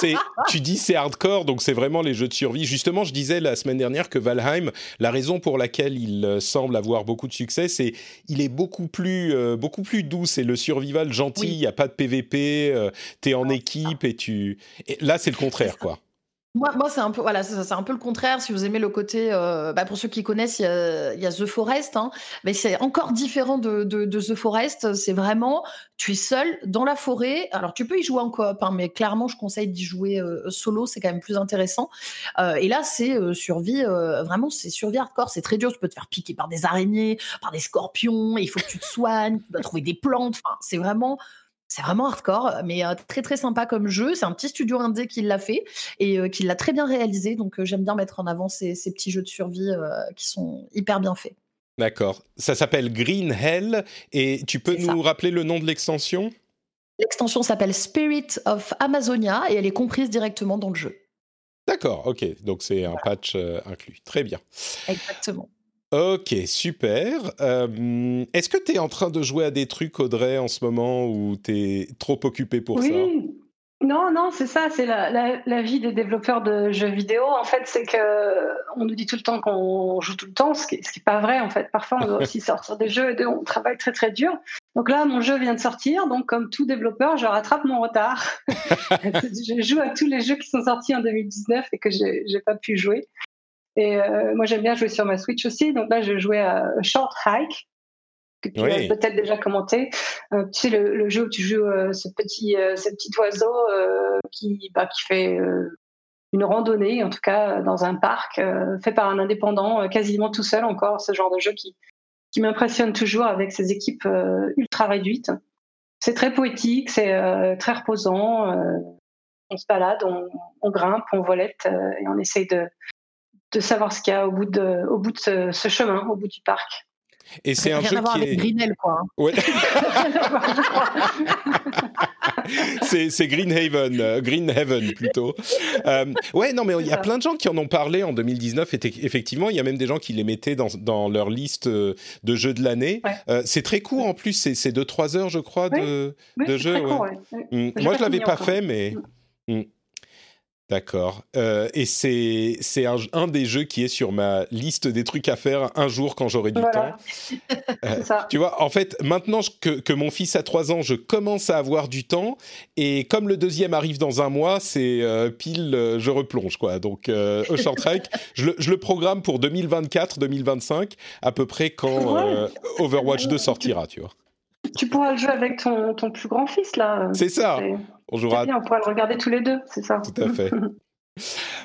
tu dis c'est hardcore, donc c'est vraiment les jeux de survie. Justement, je disais la semaine dernière que Valheim, la raison pour laquelle il euh, semble avoir beaucoup de succès, c'est il est beaucoup plus, euh, beaucoup plus doux. C'est le survival gentil, il n'y a pas de PVP, euh, tu es en équipe et tu. là, c'est le contraire, quoi. Moi, c'est un peu voilà, c'est un peu le contraire. Si vous aimez le côté, euh, bah, pour ceux qui connaissent, il y a, The Forest, hein, mais c'est encore différent de, The Forest. C'est vraiment, tu es seul dans la forêt. Alors tu peux y jouer en coop, hein, mais clairement, je conseille d'y jouer euh, solo. C'est quand même plus intéressant. Euh, et là, c'est survie, vraiment, c'est survie hardcore. C'est très dur. Tu peux te faire piquer par des araignées, par des scorpions. Il faut que tu te soignes. Tu dois trouver des plantes. C'est vraiment c'est vraiment hardcore, mais euh, très très sympa comme jeu. C'est un petit studio indé qui l'a fait et euh, qui l'a très bien réalisé. Donc euh, j'aime bien mettre en avant ces, petits jeux de survie qui sont hyper bien faits. D'accord. Ça s'appelle Green Hell et tu peux nous rappeler le nom de l'extension? L'extension s'appelle Spirit of Amazonia et elle est comprise directement dans le jeu. D'accord, ok. Donc c'est un patch inclus. Très bien. Exactement. Ok, super. Euh, est-ce que tu es en train de jouer à des trucs, Audrey, en ce moment, ou tu es trop occupé pour ça? Oui, non, non, c'est ça, c'est la, vie des développeurs de jeux vidéo. En fait, c'est que on nous dit tout le temps qu'on joue tout le temps, ce qui n'est pas vrai. En fait, parfois, on doit aussi sortir des jeux et on travaille très très dur. Donc là, mon jeu vient de sortir, donc comme tout développeur, je rattrape mon retard. je joue à tous les jeux qui sont sortis en 2019 et que j'ai pas pu jouer. Et euh, moi, j'aime bien jouer sur ma Switch aussi. Donc là, je jouais à Short Hike, que tu as peut-être déjà commenté. Euh, tu sais, le, jeu où tu joues euh, ce, petit, ce petit oiseau qui, bah, qui fait une randonnée, en tout cas dans un parc, fait par un indépendant, quasiment tout seul encore. Ce genre de jeu qui, qui m'impressionne toujours avec ses équipes ultra réduites. C'est très poétique, c'est très reposant. on se balade, on, on grimpe, on volette et on essaye de de savoir ce qu'il y a au bout de, au bout de ce, chemin, au bout du parc. Et c'est un jeu qui est. Quoi. Hein. Ouais. c'est Greenhaven, euh, Greenhaven plutôt. Euh, ouais, non, mais il y a plein de gens qui en ont parlé en 2019. Et effectivement, il y a même des gens qui les mettaient dans, dans leur liste euh, de jeux de l'année. c'est très court en plus, c'est 2-3 heures, je crois, de, de jeu. Mm. Moi, je l'avais pas fait, mais. Mm. D'accord. Euh, et c'est c'est un, un, des jeux qui est sur ma liste des trucs à faire un jour quand j'aurai du temps. Euh, ça. Tu vois, en fait, maintenant que, que, mon fils a 3 ans, je commence à avoir du temps. Et comme le deuxième arrive dans un mois, c'est euh, pile, je replonge, quoi. Donc, je, le, je le programme pour 2024-2025, à peu près quand Overwatch 2 sortira, tu vois. Tu pourras le jouer avec ton, ton plus grand fils, là. C'est ça. On jouera. Bien, on pourra le regarder tous les deux, c'est ça. Tout à fait.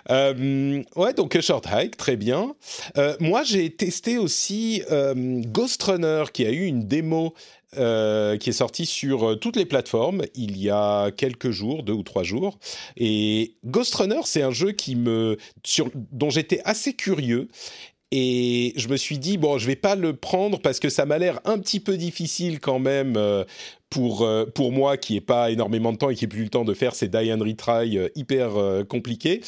Euh, ouais, donc Short Hike, très bien. Euh, moi, j'ai testé aussi euh, Ghost Runner, qui a eu une démo qui est sortie sur toutes les plateformes il y a quelques jours, deux ou trois jours. Et Ghost Runner, c'est un jeu qui me, sur, dont j'étais assez curieux et je me suis dit, bon, je vais pas le prendre parce que ça m'a l'air un petit peu difficile quand même euh, pour, euh, pour moi qui n'ai pas énormément de temps et qui n'ai plus le temps de faire ces die and retry euh, hyper compliqués.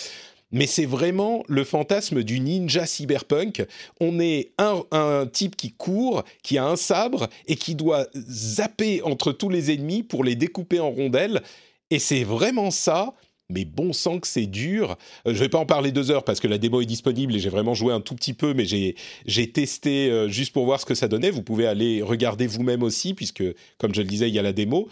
Mais c'est vraiment le fantasme du ninja cyberpunk. On est un, un, type qui court, qui a un sabre et qui doit zapper entre tous les ennemis pour les découper en rondelles. Et c'est vraiment ça, mais bon sang que c'est dur. Euh, je vais pas en parler deux heures parce que la démo est disponible et j'ai vraiment joué un tout petit peu, mais j'ai testé euh, juste pour voir ce que ça donnait. Vous pouvez aller regarder vous-même aussi, puisque, comme je le disais, il y a la démo.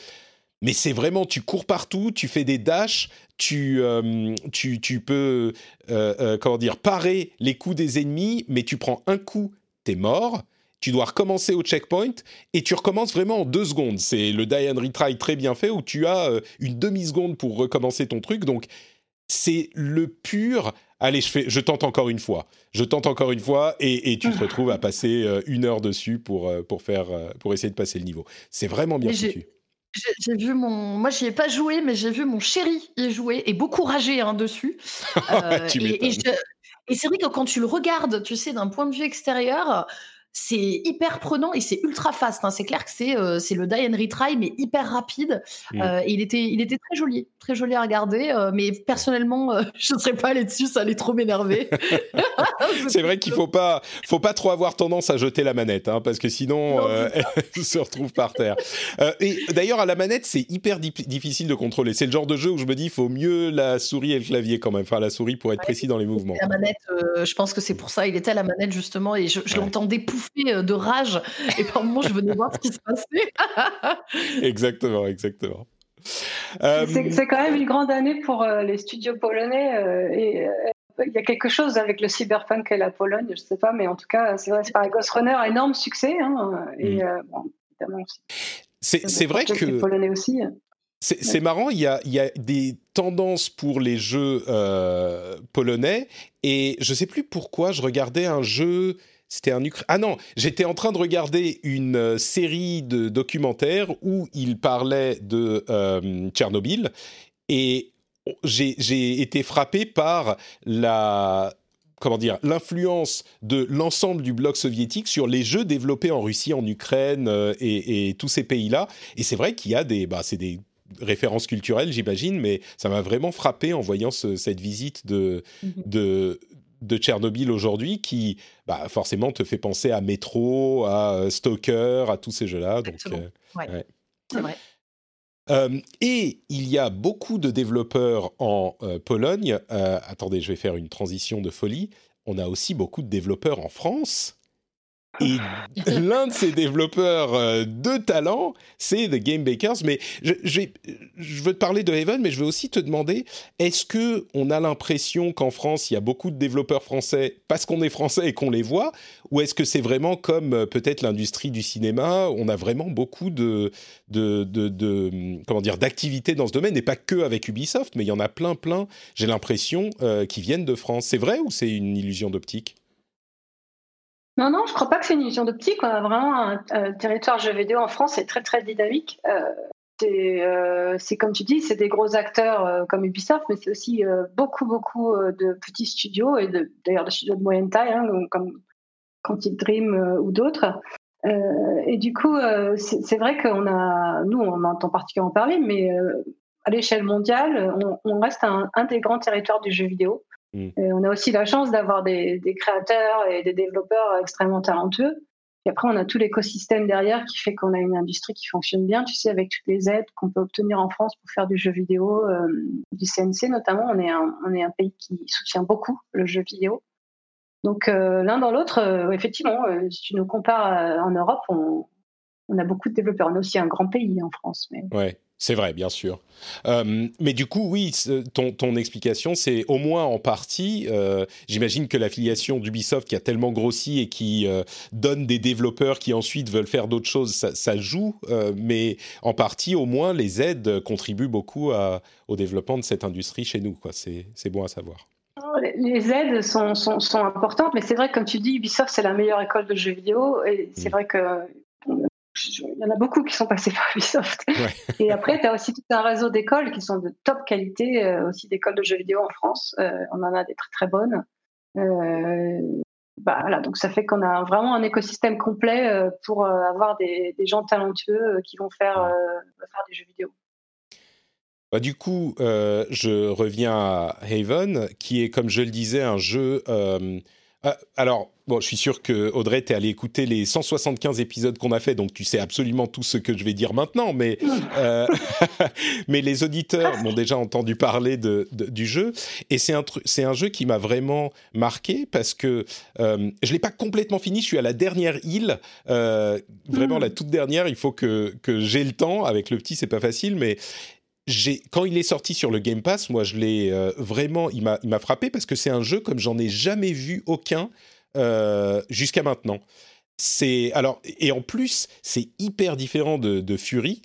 Mais c'est vraiment, tu cours partout, tu fais des dashs, tu, euh, tu, tu, peux, comment dire, parer les coups des ennemis, mais tu prends un coup, t'es mort tu dois recommencer au checkpoint et tu recommences vraiment en deux secondes. C'est le die and retry très bien fait où tu as euh, une demi-seconde pour recommencer ton truc. Donc, c'est le pur. Allez, je, fais, je tente encore une fois. Je tente encore une fois et, tu te retrouves à passer euh, une heure dessus pour, euh, pour, faire, pour essayer de passer le niveau. C'est vraiment bien foutu. J'ai vu mon. Moi, j'y ai pas joué, mais j'ai vu mon chéri y jouer et beaucoup rager hein, dessus. Euh, tu et, et c'est vrai que quand tu le regardes, tu sais, d'un point de vue extérieur, c'est hyper prenant et c'est ultra fast. Hein. C'est clair que c'est euh, c'est le die and retry, mais hyper rapide. Mm. Euh, et il était, il était très joli, très joli à regarder. Euh, mais personnellement, je ne serais pas allé dessus, ça allait trop m'énerver. c'est vrai qu'il faut pas, faut pas trop avoir tendance à jeter la manette, hein, parce que sinon, elle se retrouve par terre. et d'ailleurs, à la manette, c'est hyper difficile de contrôler. C'est le genre de jeu où je me dis, il faut mieux la souris et le clavier quand même. Enfin, la souris pour être précis dans les mouvements. La manette, je pense que c'est pour ça. Il était à la manette justement, et je, je l'entendais pouffer euh, de rage. Et par moments, je venais voir ce qui se passait. exactement, exactement. Euh, c'est quand même une grande année pour euh, les studios polonais. et il y a quelque chose avec le cyberpunk et la Pologne, je sais pas, mais en tout cas, c'est vrai, c'est pareil. Ghost Runner, énorme succès. Hein, et mm. bon, évidemment, c'est vrai que. Polonais aussi. C'est marrant, il y, a, il y, a, des tendances pour les jeux polonais et je sais plus pourquoi je regardais un jeu c'était un Ah non, j'étais en train de regarder une euh, série de documentaires où il parlait de euh, Tchernobyl et j'ai été frappé par la comment dire l'influence de l'ensemble du bloc soviétique sur les jeux développés en Russie, en Ukraine euh, et, tous ces pays-là. Et c'est vrai qu'il y a des bah, c'est des références culturelles, j'imagine, mais ça m'a vraiment frappé en voyant cette visite de, de, de Tchernobyl aujourd'hui qui bah, forcément te fait penser à Metro, à euh, Stalker, à tous ces jeux-là. Donc, euh, c'est vrai. Euh, et il y a beaucoup de développeurs en Pologne. attendez, je vais faire une transition de folie. On a aussi beaucoup de développeurs en France. Et l'un de ces développeurs euh, de talent, c'est The Game Bakers. Mais je, je, je, veux te parler de Haven, mais je veux aussi te demander est-ce que on a l'impression qu'en France, il y a beaucoup de développeurs français parce qu'on est français et qu'on les voit, ou est-ce que c'est vraiment comme euh, peut-être l'industrie du cinéma On a vraiment beaucoup de, de, de, de comment dire d'activités dans ce domaine, et pas que avec Ubisoft, mais il y en a plein, plein. J'ai l'impression euh, qui viennent de France. C'est vrai ou c'est une illusion d'optique? Non, non, je crois pas que c'est une illusion d'optique. On a vraiment un, territoire jeux vidéo en France, c'est très très dynamique. Euh, euh, c'est comme tu dis, c'est des gros acteurs euh, comme Ubisoft, mais c'est aussi beaucoup beaucoup de petits studios et d'ailleurs de, studios de moyenne taille, hein, comme Quantic Dream ou d'autres. et du coup, c'est vrai qu'on a, nous, on entend particulièrement parler, mais à l'échelle mondiale, on, on reste un, un, des grands territoires du jeu vidéo. Mm. on a aussi la chance d'avoir des, créateurs et des développeurs extrêmement talentueux. Et après, on a tout l'écosystème derrière qui fait qu'on a une industrie qui fonctionne bien, tu sais, avec toutes les aides qu'on peut obtenir en France pour faire du jeu vidéo, euh, du CNC notamment. On est, un, on est un pays qui soutient beaucoup le jeu vidéo. Donc, euh, l'un dans l'autre, euh, effectivement, si tu nous compares en Europe, on, on, a beaucoup de développeurs. On est aussi un grand pays en France. Mais... Ouais. C'est vrai, bien sûr. Euh, mais du coup, oui, ton, ton explication, c'est au moins en partie. Euh, j'imagine que l'affiliation d'Ubisoft qui a tellement grossi et qui euh, donne des développeurs qui ensuite veulent faire d'autres choses, ça, joue. mais en partie, au moins, les aides contribuent beaucoup au développement de cette industrie chez nous. C'est bon à savoir. Les aides sont, sont, sont importantes, mais c'est vrai, comme tu dis, Ubisoft, c'est la meilleure école de jeux vidéo. Et c'est mm. vrai que il y en a beaucoup qui sont passés par Ubisoft. Et après, tu as aussi tout un réseau d'écoles qui sont de top qualité, euh, aussi d'écoles de jeux vidéo en France. Euh, on en a des très très bonnes. Euh, bah, voilà, donc ça fait qu'on a vraiment un écosystème complet pour avoir des, des, gens talentueux qui vont faire, faire des jeux vidéo. Bah, du coup, je reviens à Haven, qui est, comme je le disais, un jeu euh, alors, bon, je suis sûr que Audrey, t'es allé écouter les 175 épisodes qu'on a fait, donc tu sais absolument tout ce que je vais dire maintenant. Mais, euh, mais les auditeurs m'ont déjà entendu parler de, du jeu, et c'est un c'est un jeu qui m'a vraiment marqué parce que euh, je l'ai pas complètement fini. Je suis à la dernière île, euh, vraiment la toute dernière. Il faut que que j'ai le temps. Avec le petit, c'est pas facile, mais quand il est sorti sur le Game Pass, moi je l'ai euh, vraiment, il m'a frappé parce que c'est un jeu comme j'en ai jamais vu aucun euh, jusqu'à maintenant. C'est alors et en plus c'est hyper différent de, Fury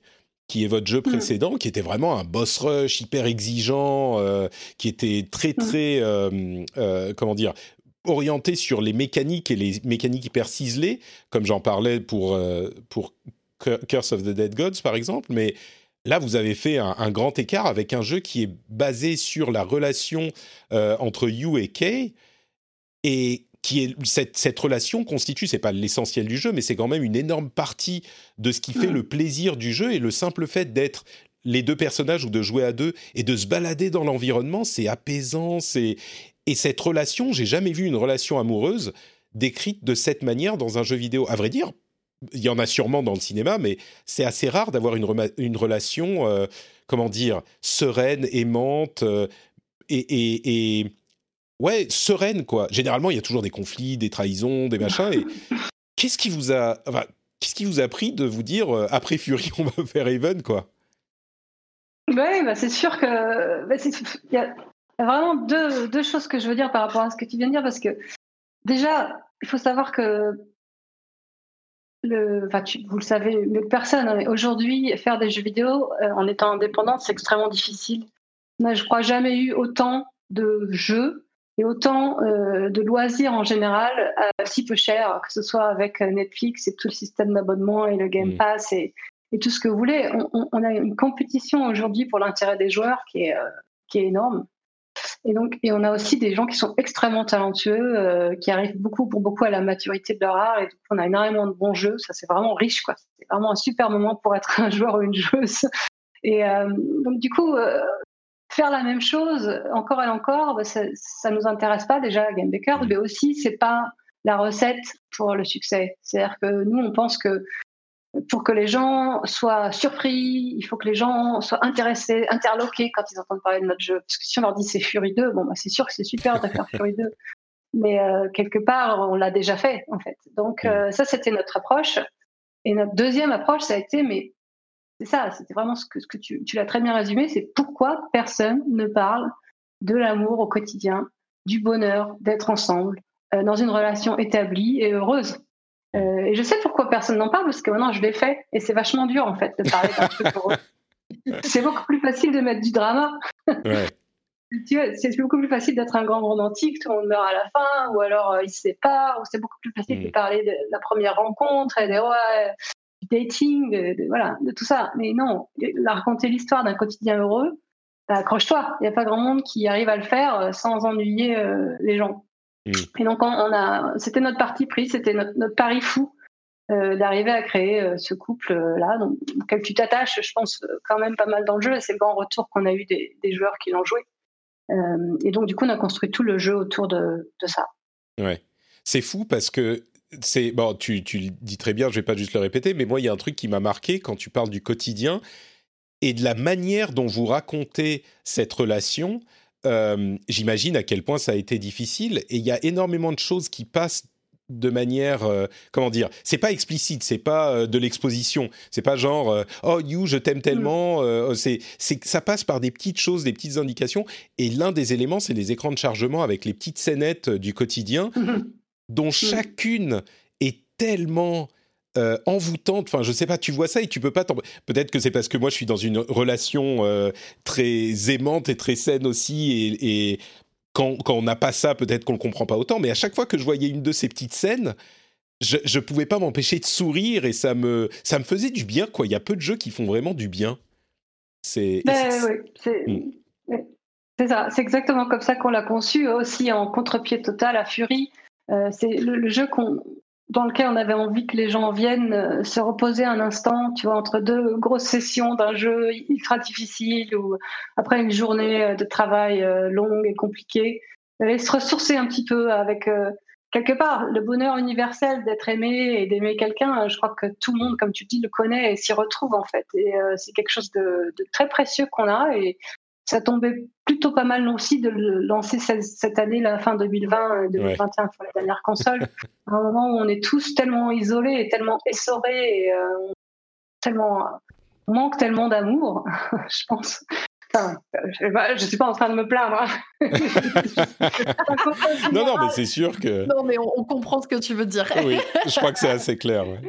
qui est votre jeu mm. précédent, qui était vraiment un boss rush hyper exigeant, euh, qui était très mm. très comment dire orienté sur les mécaniques et les mécaniques hyper ciselées, comme j'en parlais pour pour Curse of the Dead Gods par exemple, mais là, vous avez fait un, grand écart avec un jeu qui est basé sur la relation entre You et Kay, et qui est cette, cette relation constitue, c'est pas l'essentiel du jeu, mais c'est quand même une énorme partie de ce qui fait mm. le plaisir du jeu et le simple fait d'être les deux personnages ou de jouer à deux et de se balader dans l'environnement, c'est apaisant, c'est et cette relation, j'ai jamais vu une relation amoureuse décrite de cette manière dans un jeu vidéo. À vrai dire, il y en a sûrement dans le cinéma, mais c'est assez rare d'avoir une, une, relation, euh, comment dire, sereine, aimante euh, et, et, et ouais, sereine, quoi. Généralement, il y a toujours des conflits, des trahisons, des machins. Et qu'est-ce qui vous a, enfin, qu'est-ce qui vous a pris de vous dire euh, après Fury, on va faire Even, quoi? Oui, bah c'est sûr que bah, il y a vraiment deux, deux choses que je veux dire par rapport à ce que tu viens de dire, parce que déjà, il faut savoir que le, enfin, vous le savez mieux que personne, hein, aujourd'hui, faire des jeux vidéo euh, en étant indépendante, c'est extrêmement difficile. Moi, je crois jamais eu autant de jeux et autant euh, de loisirs en général si peu cher, que ce soit avec Netflix et tout le système d'abonnement et le Game mm. Pass et, et, tout ce que vous voulez. On, on a une compétition aujourd'hui pour l'intérêt des joueurs qui est, euh, qui est énorme. Et donc, et on a aussi des gens qui sont extrêmement talentueux, euh, qui arrivent beaucoup pour beaucoup à la maturité de leur art. Et donc, on a énormément de bons jeux. Ça, c'est vraiment riche, quoi. C'est vraiment un super moment pour être un joueur ou une joueuse. Et donc, du coup, faire la même chose encore et encore, bah, ça, ne nous intéresse pas déjà à Game mais aussi c'est pas la recette pour le succès. C'est-à-dire que nous on pense que pour que les gens soient surpris, il faut que les gens soient intéressés, interloqués quand ils entendent parler de notre jeu. Parce que si on leur dit c'est Fury 2, bon bah c'est sûr que c'est super de faire Fury 2. Mais euh, quelque part, on l'a déjà fait, en fait. Donc, euh, ça, c'était notre approche. Et notre deuxième approche, ça a été, mais c'est ça, c'était vraiment ce que, ce que tu, tu l'as très bien résumé, c'est pourquoi personne ne parle de l'amour au quotidien, du bonheur d'être ensemble, euh, dans une relation établie et heureuse. Euh, et je sais pourquoi personne n'en parle, parce que maintenant je l'ai fait, et c'est vachement dur en fait de parler d'un truc heureux. C'est beaucoup plus facile de mettre du drama. Ouais. c'est beaucoup plus facile d'être un grand romantique, tout le monde meurt à la fin, ou alors euh, il se sépare, ou c'est beaucoup plus facile de mm. parler de la première rencontre et des ouais, dating, de, voilà, de tout ça. Mais non, la raconter l'histoire d'un quotidien heureux, bah, accroche-toi. Il n'y a pas grand monde qui arrive à le faire euh, sans ennuyer euh, les gens. Mm. Et donc, on, a, c'était notre parti pris, c'était notre, notre, pari fou euh, d'arriver à créer ce couple-là, donc, auquel tu t'attaches, je pense, quand même pas mal dans le jeu. C'est le grand retour qu'on a eu des, des, joueurs qui l'ont joué. et donc, du coup, on a construit tout le jeu autour de, de ça. Ouais. C'est fou parce que c'est bon, tu, tu le dis très bien, je vais pas juste le répéter, mais moi il y a un truc qui m'a marqué quand tu parles du quotidien et de la manière dont vous racontez cette relation. Euh, j'imagine à quel point ça a été difficile et il y a énormément de choses qui passent de manière euh, comment dire c'est pas explicite c'est pas euh, de l'exposition c'est pas genre oh you je t'aime tellement mm. c'est c'est ça passe par des petites choses des petites indications et l'un des éléments c'est les écrans de chargement avec les petites scénettes du quotidien mm-hmm dont mmh. chacune est tellement euh, envoûtante. Enfin, je sais pas, tu vois ça et tu peux pas. Peut-être que c'est parce que moi je suis dans une relation euh, très aimante et très saine aussi, et, quand, on n'a pas ça, peut-être qu'on le comprend pas autant. Mais à chaque fois que je voyais une de ces petites scènes, je, je pouvais pas m'empêcher de sourire et ça me ça me faisait du bien. Quoi, il y a peu de jeux qui font vraiment du bien. C'est. Ben, mmh. c'est ça, c'est exactement comme ça qu'on l'a conçu aussi en contre-pied total à Fury. Euh, c'est le, jeu dans lequel on avait envie que les gens viennent euh, se reposer un instant, tu vois, entre deux grosses sessions d'un jeu ultra difficile ou après une journée euh, de travail longue et compliquée, et se ressourcer un petit peu avec quelque part le bonheur universel d'être aimé et d'aimer quelqu'un. Je crois que tout le monde, comme tu dis, le connaît et s'y retrouve en fait. Et c'est quelque chose de, de, très précieux qu'on a et ça tombait plutôt pas mal aussi de le lancer cette, année, la fin 2020, 2021 pour la dernière console, à un moment où on est tous tellement isolés et tellement essorés et euh, tellement on manque tellement d'amour, je pense. je ne suis pas en train de me plaindre. Hein. non, non, mais c'est sûr que. Non, mais on, comprend ce que tu veux dire. oui, je crois que c'est assez clair. Ouais.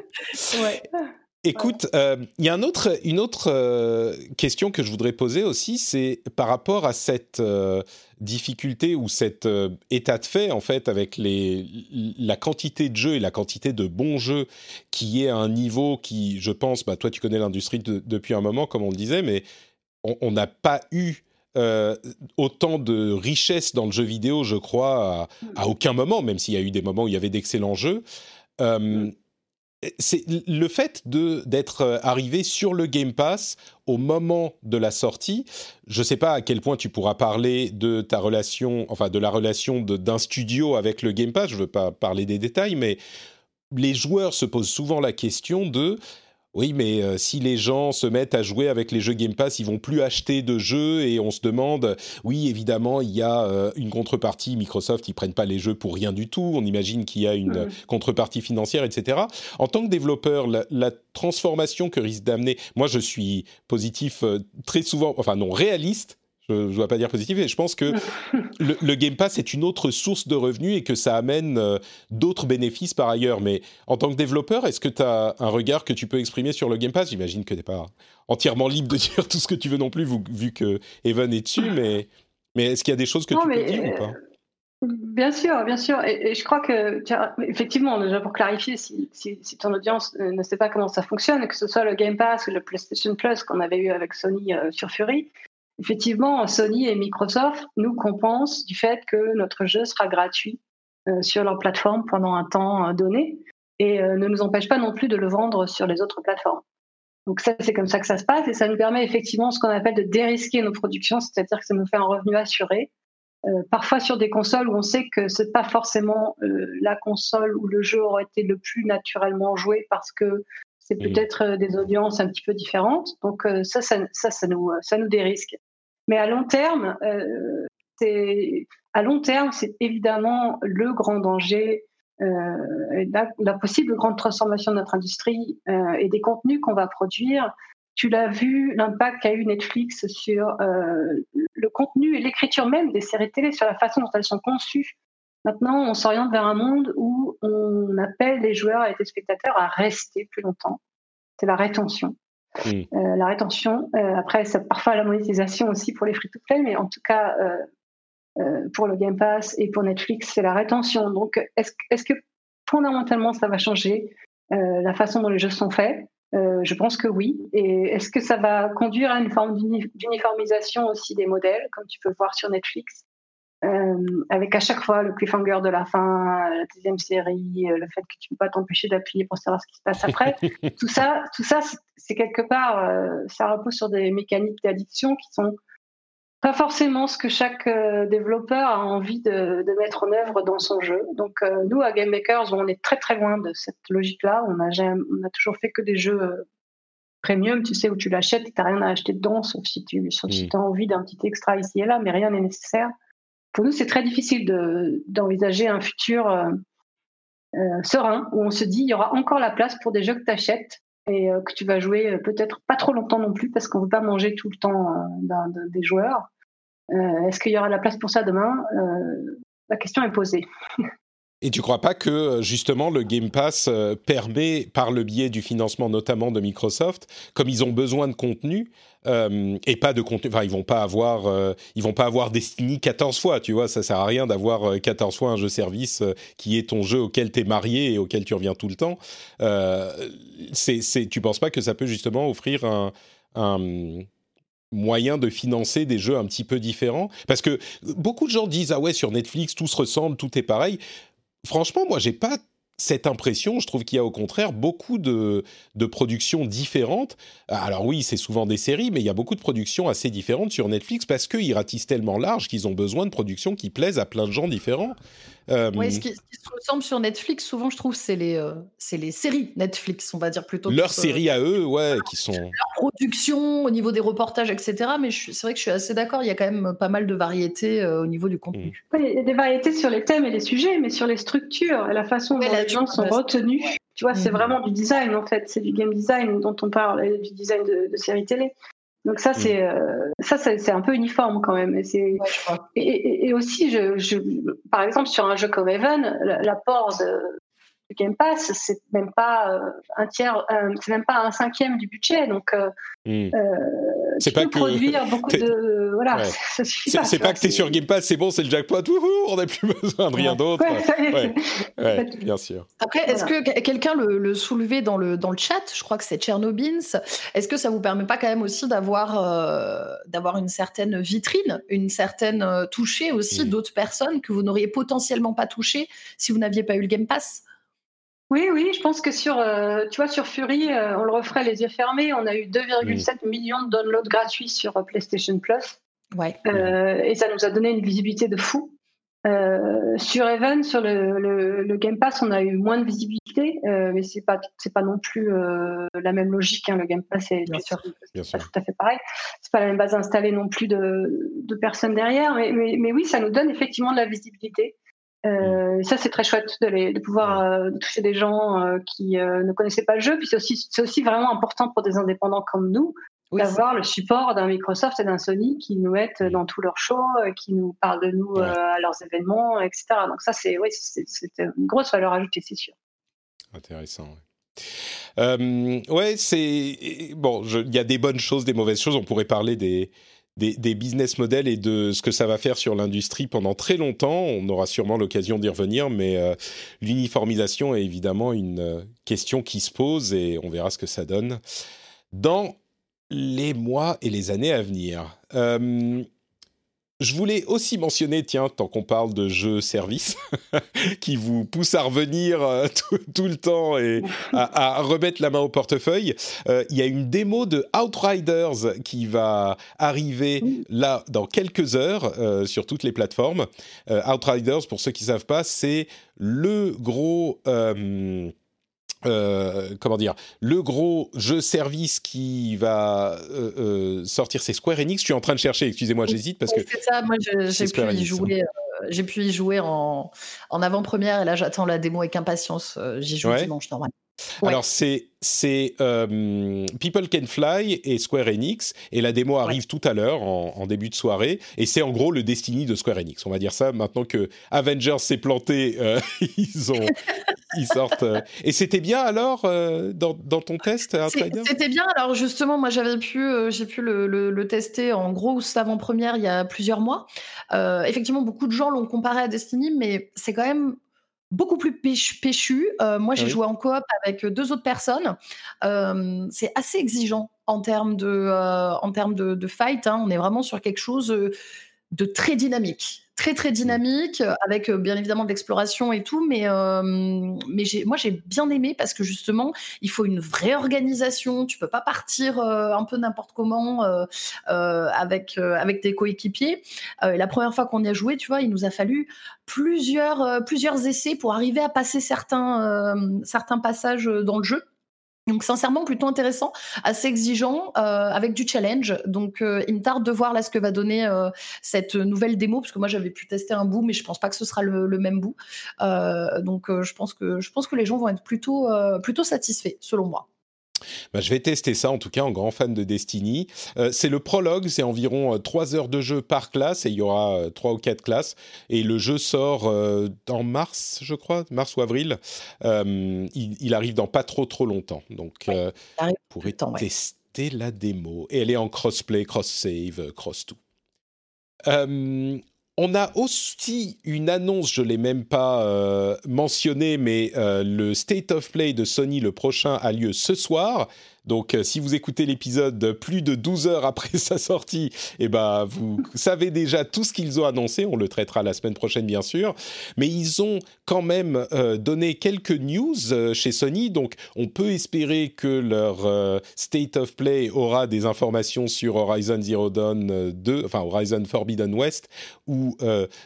Écoute, euh, il y a une autre euh, question que je voudrais poser aussi, c'est par rapport à cette euh, difficulté ou cet état de fait, en fait, avec la quantité de jeux et la quantité de bons jeux qui est à un niveau qui, je pense, bah, toi tu connais l'industrie depuis un moment, comme on le disait, mais on n'a pas eu autant de richesse dans le jeu vidéo, je crois, à, aucun moment, même s'il y a eu des moments où il y avait d'excellents jeux. Mm c'est le fait de d'être euh, arrivé sur le Game Pass au moment de la sortie. Je ne sais pas à quel point tu pourras parler de ta relation, enfin de la relation d'un studio avec le Game Pass. Je ne veux pas parler des détails, mais les joueurs se posent souvent la question de oui, mais euh, si les gens se mettent à jouer avec les jeux Game Pass, ils vont plus acheter de jeux et on se demande, oui, évidemment, il y a euh, une contrepartie. Microsoft, ils prennent pas les jeux pour rien du tout. On imagine qu'il y a une contrepartie financière, etc. En tant que développeur, la, transformation que risque d'amener, moi, je suis positif euh, très souvent, enfin non, réaliste je ne dois pas dire positif, mais je pense que le, Game Pass est une autre source de revenus et que ça amène euh, d'autres bénéfices par ailleurs. Mais en tant que développeur, est-ce que tu as un regard que tu peux exprimer sur le Game Pass? J'imagine que tu n'es pas entièrement libre de dire tout ce que tu veux non plus, vu, que Evan est dessus, mais, mais est-ce qu'il y a des choses que tu peux dire ou pas? Bien sûr, bien sûr. Et, je crois que, effectivement, déjà pour clarifier, si, ton audience ne sait pas comment ça fonctionne, que ce soit le Game Pass ou le PlayStation Plus qu'on avait eu avec Sony euh, sur Fury, effectivement, Sony et Microsoft nous compensent du fait que notre jeu sera gratuit euh, sur leur plateforme pendant un temps euh, donné et euh, ne nous empêche pas non plus de le vendre sur les autres plateformes. Donc ça, c'est comme ça que ça se passe et ça nous permet effectivement ce qu'on appelle de dérisquer nos productions, c'est-à-dire que ça nous fait un revenu assuré. parfois sur des consoles où on sait que c'est pas forcément la console où le jeu aurait été le plus naturellement joué parce que c'est peut-être des audiences un petit peu différentes. Donc ça, ça, ça, ça, nous, ça nous dérisque. Mais à long terme, euh, c'est à long terme, c'est évidemment le grand danger, euh, la, possible grande transformation de notre industrie euh, et des contenus qu'on va produire. Tu l'as vu, l'impact qu'a eu Netflix sur le contenu et l'écriture même des séries télé, sur la façon dont elles sont conçues. Maintenant, on s'oriente vers un monde où on appelle les joueurs et les spectateurs à rester plus longtemps. C'est la rétention. Euh, la rétention. Euh, après, ça, parfois la monétisation aussi pour les free-to-play, mais en tout cas, euh, pour le Game Pass et pour Netflix, c'est la rétention. Donc, est-ce est que fondamentalement, ça va changer la façon dont les jeux sont faits? Je pense que oui. Et est-ce que ça va conduire à une forme d'uniformisation aussi des modèles, comme tu peux voir sur Netflix? Euh, avec à chaque fois le cliffhanger de la fin, la deuxième série, euh, le fait que tu ne peux pas t'empêcher d'appuyer pour savoir ce qui se passe après. tout ça, tout ça, c'est quelque part, euh, ça repose sur des mécaniques d'addiction qui sont pas forcément ce que chaque développeur a envie de, de, mettre en œuvre dans son jeu. Donc nous, à Game Makers, on est très très loin de cette logique-là. On on a toujours fait que des jeux premium, tu sais, où tu l'achètes et tu n'as rien à acheter dedans, sauf si tu si as envie d'un petit extra ici et là, mais rien n'est nécessaire pour nous, c'est très difficile d'envisager un futur euh, euh, serein où on se dit il y aura encore la place pour des jeux que tu achètes et euh, que tu vas jouer peut-être pas trop longtemps non plus parce qu'on ne veut pas manger tout le temps des joueurs. Est-ce qu'il y aura la place pour ça demain? La question est posée. Et tu crois pas que justement le Game Pass permet, par le biais du financement notamment de Microsoft, comme ils ont besoin de contenu, euh, et pas de contenu. Enfin, ils vont pas avoir, euh, ils vont pas avoir Destiny 14 fois, tu vois. Ça sert à rien d'avoir 14 euh, fois un jeu service qui est ton jeu auquel tu es marié et auquel tu reviens tout le temps. c'est, c'est, tu penses pas que ça peut justement offrir un moyen de financer des jeux un petit peu différents? Parce que beaucoup de gens disent ah ouais sur Netflix tout se ressemble, tout est pareil. Franchement, moi j'ai pas cette impression. Je trouve qu'il y a au contraire beaucoup de, de productions différentes. Alors oui, c'est souvent des séries, mais il y a beaucoup de productions assez différentes sur Netflix parce qu'ils ratissent tellement large qu'ils ont besoin de productions qui plaisent à plein de gens différents. Euh, oui, ce qui, se ressemble sur Netflix, souvent, je trouve, c'est les, euh, c'est les séries Netflix, on va dire plutôt. Leurs séries à eux, ouais, qui sont. Leur production, au niveau des reportages, etc. Mais c'est vrai que je suis assez d'accord, il y a quand même pas mal de variétés euh, au niveau du contenu. Il y a des variétés sur les thèmes et les sujets, mais sur les structures et la façon dont les gens sont retenus. Tu vois, c'est mm. vraiment du design, en fait. C'est du game design dont on parle, du design de, de séries télé. Donc ça, mm. c'est euh, ça, c'est un peu uniforme quand même. Et, et, et, aussi, je, je, par exemple, sur un jeu comme Even, l'apport de, Game Pass, c'est même pas euh, un tiers, euh, c'est même pas un cinquième du budget. Donc, euh, Hmm. euh, C'est tu pas peux que produire beaucoup t'es- de, voilà, Ouais. C'est pas, que tu es sur Game Pass, c'est bon, c'est le jackpot, wouhou, on n'a plus besoin de rien d'autre. Ouais, Ouais. bien sûr. Après, est-ce que que- quelqu'un le, le soulevait dans le, dans le chat? Je crois que c'est Tchernobins. Est-ce que ça vous permet pas quand même aussi d'avoir euh, d'avoir une certaine vitrine, une certaine toucher aussi Mm. d'autres personnes que vous n'auriez potentiellement pas touché si vous n'aviez pas eu le Game Pass? Oui, oui, je pense que sur, euh, tu vois, sur Fury, euh, on le referait les yeux fermés. On a eu 2,7 millions de downloads gratuits sur euh, PlayStation Plus. Ouais. Euh, et ça nous a donné une visibilité de fou. Euh, sur Even, sur le, le, le Game Pass, on a eu moins de visibilité, euh, mais c'est pas c'est pas non plus euh, la même logique. hein. Le Game Pass, c'est Bien c'est- sûr. Bien c'est pas sûr. tout à fait pareil. C'est pas la même base installée non plus de, de personnes derrière, mais, mais, mais oui, ça nous donne effectivement de la visibilité. Euh, Ça, c'est très chouette de, les, de pouvoir euh, toucher des gens euh, qui euh, ne connaissaient pas le jeu. Puis c'est aussi, c'est aussi vraiment important pour des indépendants comme nous Oui, d'avoir le support d'un Microsoft et d'un Sony qui nous mettent dans tous leurs shows, qui nous parlent de nous Ouais. à leurs événements, etc. Donc ça, c'est oui, c'est c'est une grosse valeur ajoutée, c'est sûr. Intéressant. ouais. Euh, ouais, c'est bon. Il y a des bonnes choses, des mauvaises choses. On pourrait parler des, des business models et de ce que ça va faire sur l'industrie pendant très longtemps. On aura sûrement l'occasion d'y revenir, mais euh, l'uniformisation est évidemment une euh, question qui se pose et on verra ce que ça donne dans les mois et les années à venir. Euh, je voulais aussi mentionner, tiens, tant qu'on parle de jeux services, qui vous poussent à revenir euh, tout, tout le temps et à, à remettre la main au portefeuille, euh, il y a une démo de Outriders qui va arriver là dans quelques heures euh, sur toutes les plateformes. Outriders, pour ceux qui ne savent pas, c'est le gros... euh, comment dire, le gros jeu service qui va euh, euh, sortir, c'est Square Enix. Je suis en train de chercher, excusez-moi, j'hésite parce que c'est ça. Moi, j'ai pu y jouer. j'ai pu y jouer en, en avant-première et là j'attends la démo avec impatience. J'y joue Ouais. dimanche normalement. Ouais. Alors c'est euh, People Can Fly et Square Enix et la démo arrive tout à l'heure en, en début de soirée et c'est en gros le Destiny de Square Enix. On va dire ça maintenant que Avengers s'est planté, euh, ils ont ils sortent euh, et c'était bien alors dans, dans ton test C'était bien. Alors justement, moi j'avais pu, j'ai pu le, le- le tester en grosse avant-première il y a plusieurs mois. Effectivement, beaucoup de gens l'ont comparé à Destiny, mais c'est quand même beaucoup plus péchu. Euh, moi, j'ai Ah oui. joué en coop avec deux autres personnes. Euh, c'est assez exigeant en termes de, euh, en termes de, de fight. hein. On est vraiment sur quelque chose euh, de très dynamique. Très très dynamique, euh, avec euh, bien évidemment de l'exploration et tout, mais, euh, mais moi j'ai bien aimé parce que justement il faut une vraie organisation. Tu peux pas partir euh, un peu n'importe comment euh, avec avec tes coéquipiers. La première fois qu'on y a joué, tu vois, il nous a fallu plusieurs plusieurs essais pour arriver à passer certains certains passages dans le jeu. Donc sincèrement plutôt intéressant, assez exigeant, euh, avec du challenge. Donc euh, il me tarde de voir là ce que va donner euh, cette nouvelle démo, parce que moi j'avais pu tester un bout, mais je pense pas que ce sera le, le même bout. Donc je pense que je pense que les gens vont être plutôt plutôt satisfaits, selon moi. Bah, je vais tester ça, en tout cas, en grand fan de Destiny. Euh, c'est le prologue, c'est environ 3 heures de jeu par classe, et il y aura 3 ou 4 classes. Et le jeu sort euh, en mars, je crois, mars ou avril. Euh, il, il arrive dans pas trop trop longtemps. Donc, euh, ouais. tester la démo. Et elle est en crossplay, cross-save, cross-tout. On a aussi une annonce, je ne l'ai même pas euh, mentionné, mais euh, le State of Play de Sony, le prochain, a lieu ce soir. Donc, euh, si vous écoutez l'épisode plus de 12 heures après sa sortie, eh ben, vous savez déjà tout ce qu'ils ont annoncé. On le traitera la semaine prochaine, bien sûr. Mais ils ont quand même euh, donné quelques news euh, chez Sony. Donc, on peut espérer que leur State of Play aura des informations sur Horizon Zero Dawn euh, 2, enfin Horizon Forbidden West ou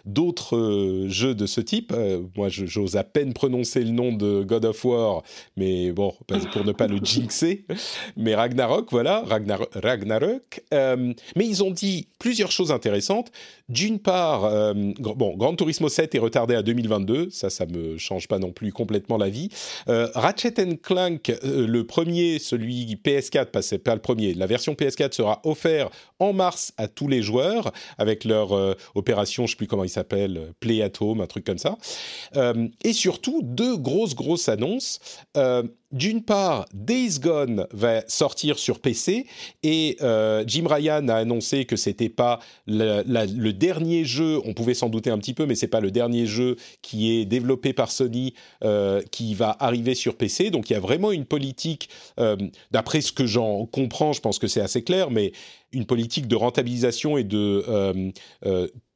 d'autres jeux de ce type. Moi, j'ose à peine prononcer le nom de God of War, mais bon, pour ne pas le jinxer. Mais Ragnarok, voilà, Ragnarok. Euh, mais ils ont dit plusieurs choses intéressantes. D'une part, euh, bon, Gran Turismo 7 est retardé à 2022, ça, ça me change pas non plus complètement la vie. Euh, Ratchet Clank, le premier, celui PS4, pas, le premier, la version PS4 sera offert en mars à tous les joueurs avec leur opération, je sais plus comment il s'appelle, Play at un truc comme ça. et surtout, deux grosses, grosses annonces d'une part, Days Gone va sortir sur PC et euh, Jim Ryan a annoncé que c'était pas le, dernier jeu. On pouvait s'en douter un petit peu, mais c'est pas le dernier jeu qui est développé par Sony euh, qui va arriver sur PC. Donc il y a vraiment une politique, euh, d'après ce que j'en comprends, je pense que c'est assez clair, mais une politique de rentabilisation et de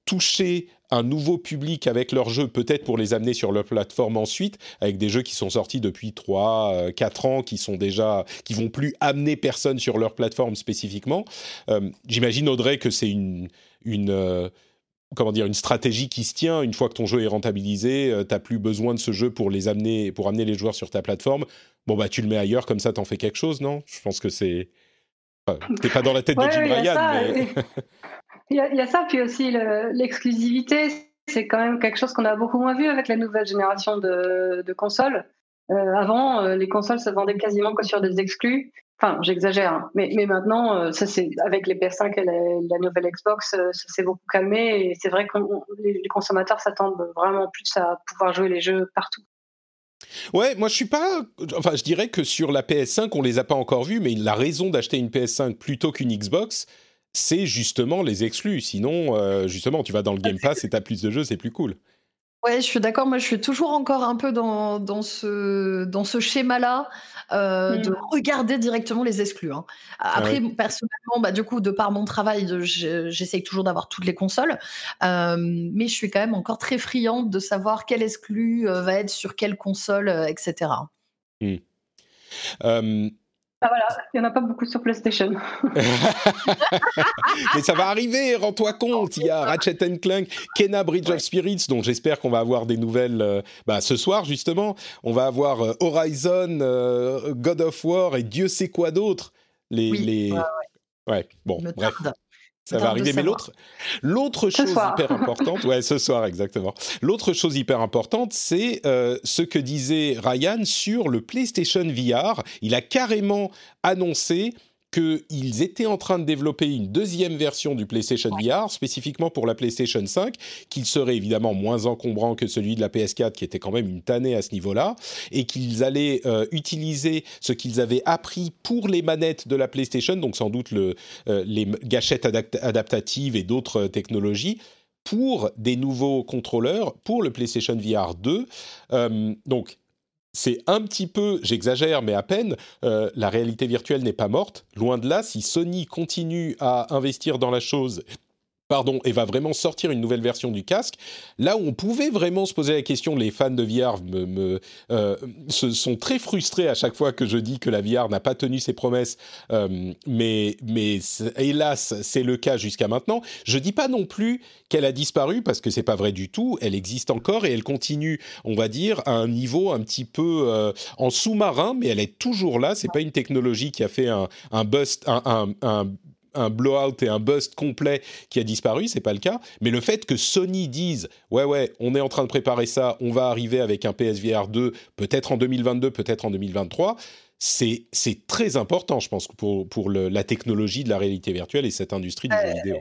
toucher un nouveau public avec leurs jeux, peut-être pour les amener sur leur plateforme ensuite, avec des jeux qui sont sortis depuis 3, 4 euh, ans, qui sont déjà, qui vont plus amener personne sur leur plateforme spécifiquement. Euh, j'imagine, Audrey, que c'est une, une euh, comment dire, une stratégie qui se tient. Une fois que ton jeu est rentabilisé, tu n'as plus besoin de ce jeu pour les amener, pour amener les joueurs sur ta plateforme. Bon, bah, tu le mets ailleurs, comme ça, t'en fais quelque chose, non? Je pense que c'est. T'es pas dans la tête de Jim Ryan, mais. Il y, a ça, puis aussi l'exclusivité, c'est quand même quelque chose qu'on a beaucoup moins vu avec la nouvelle génération de, consoles. Euh, avant, euh, les consoles se vendaient quasiment que sur des exclus. Enfin, j'exagère, hein. mais, maintenant, euh, ça c'est avec les PS5 et la, nouvelle Xbox, ça s'est beaucoup calmé et c'est vrai que les, consommateurs s'attendent vraiment plus à pouvoir jouer les jeux partout. Ouais, moi je suis pas. Enfin, je dirais que sur la PS5, on les a pas encore vus, mais la raison d'acheter une PS5 plutôt qu'une Xbox, c'est justement les exclus. Sinon, euh, justement, tu vas dans le Game Pass et tu as plus de jeux, c'est plus cool. Ouais, je suis d'accord. Moi, je suis toujours encore un peu dans, dans ce, dans ce schéma-là euh, de mmh. regarder directement les exclus. Hein. Ah Après, personnellement, bah, du coup, de par mon travail, j'essaye toujours d'avoir toutes les consoles. Euh, mais je suis quand même encore très friande de savoir quel exclu va être sur quelle console, etc. Ah voilà, il n'y en a pas beaucoup sur PlayStation. Mais ça va arriver, rends-toi compte. Il y a Ratchet Clank, Kena Bridge of Spirits, dont j'espère qu'on va avoir des nouvelles euh, bah, ce soir justement. On va avoir euh, Horizon, euh, God of War et Dieu sait quoi d'autre. Les, les... Ouais, bon, bref. Ça va arriver, mais l'autre, l'autre chose hyper importante, ouais, ce soir exactement. L'autre chose hyper importante, c'est euh, ce que disait Ryan sur le PlayStation VR. Il a carrément annoncé qu'ils étaient en train de développer une deuxième version du PlayStation VR, spécifiquement pour la PlayStation 5, qu'il serait évidemment moins encombrant que celui de la PS4, qui était quand même une tannée à ce niveau-là, et qu'ils allaient euh, utiliser ce qu'ils avaient appris pour les manettes de la PlayStation, donc sans doute le, euh, les gâchettes adaptatives et d'autres technologies, pour des nouveaux contrôleurs pour le PlayStation VR 2. Euh, donc, c'est un petit peu, j'exagère, mais à peine, euh, la réalité virtuelle n'est pas morte. Loin de là, si Sony continue à investir dans la chose pardon, et va vraiment sortir une nouvelle version du casque. Là où on pouvait vraiment se poser la question, les fans de VR me, euh, se sont très frustrés à chaque fois que je dis que la VR n'a pas tenu ses promesses, euh, mais, mais hélas, c'est le cas jusqu'à maintenant. Je dis pas non plus qu'elle a disparu parce que c'est pas vrai du tout. Elle existe encore et elle continue, on va dire, à un niveau un petit peu euh, en sous-marin, mais elle est toujours là. C'est pas une technologie qui a fait un, un bust, un, un un blowout et un bust complet qui a disparu, c'est pas le cas. Mais le fait que Sony dise ouais ouais, on est en train de préparer ça, on va arriver avec un PSVR 2, peut-être en 2022, peut-être en 2023. C'est, c'est très important, je pense, pour, pour la technologie de la réalité virtuelle et cette industrie du jeu vidéo.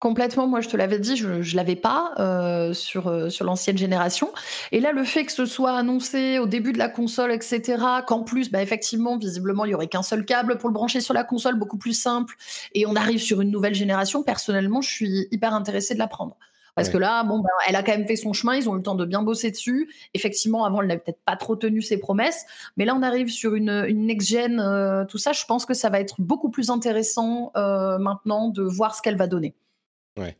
Complètement, moi je te l'avais dit, je ne l'avais pas euh, sur, euh, sur l'ancienne génération. Et là, le fait que ce soit annoncé au début de la console, etc., qu'en plus, bah, effectivement, visiblement, il n'y aurait qu'un seul câble pour le brancher sur la console, beaucoup plus simple, et on arrive sur une nouvelle génération, personnellement, je suis hyper intéressée de la prendre. Parce que là, bon, bah, elle a quand même fait son chemin, ils ont eu le temps de bien bosser dessus. Effectivement, avant, elle n'avait peut-être pas trop tenu ses promesses, mais là, on arrive sur une, une next-gen, euh, tout ça. Je pense que ça va être beaucoup plus intéressant maintenant de voir ce qu'elle va donner. Ouais.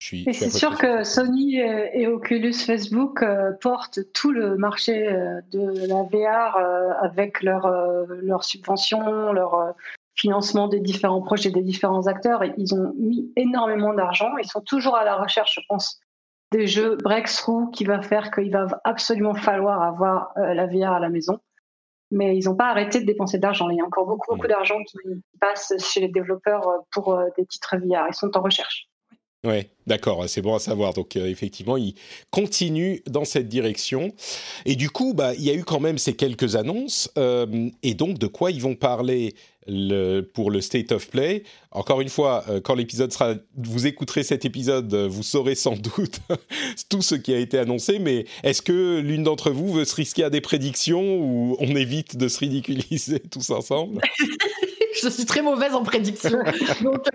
c'est sûr que Sony et Oculus Facebook euh, portent tout le marché euh, de la VR euh, avec leurs leur subventions, leur financement des différents projets des différents acteurs. Ils ont mis énormément d'argent. Ils sont toujours à la recherche, je pense, des jeux breakthrough qui va faire qu'il va absolument falloir avoir la VR à la maison. mais ils n'ont pas arrêté de dépenser d'argent. Il y a encore beaucoup, beaucoup d'argent qui passe chez les développeurs pour des titres VR. Ils sont en recherche. Oui, d'accord, c'est bon à savoir. Donc euh, effectivement, il continue dans cette direction. Et du coup, bah, il y a eu quand même ces quelques annonces. Euh, et donc, de quoi ils vont parler le, pour le State of Play? Encore une fois, euh, quand l'épisode sera... Vous écouterez cet épisode, vous saurez sans doute tout ce qui a été annoncé. Mais est-ce que l'une d'entre vous veut se risquer à des prédictions ou on évite de se ridiculiser tous ensemble? Je suis très mauvaise en prédiction. donc...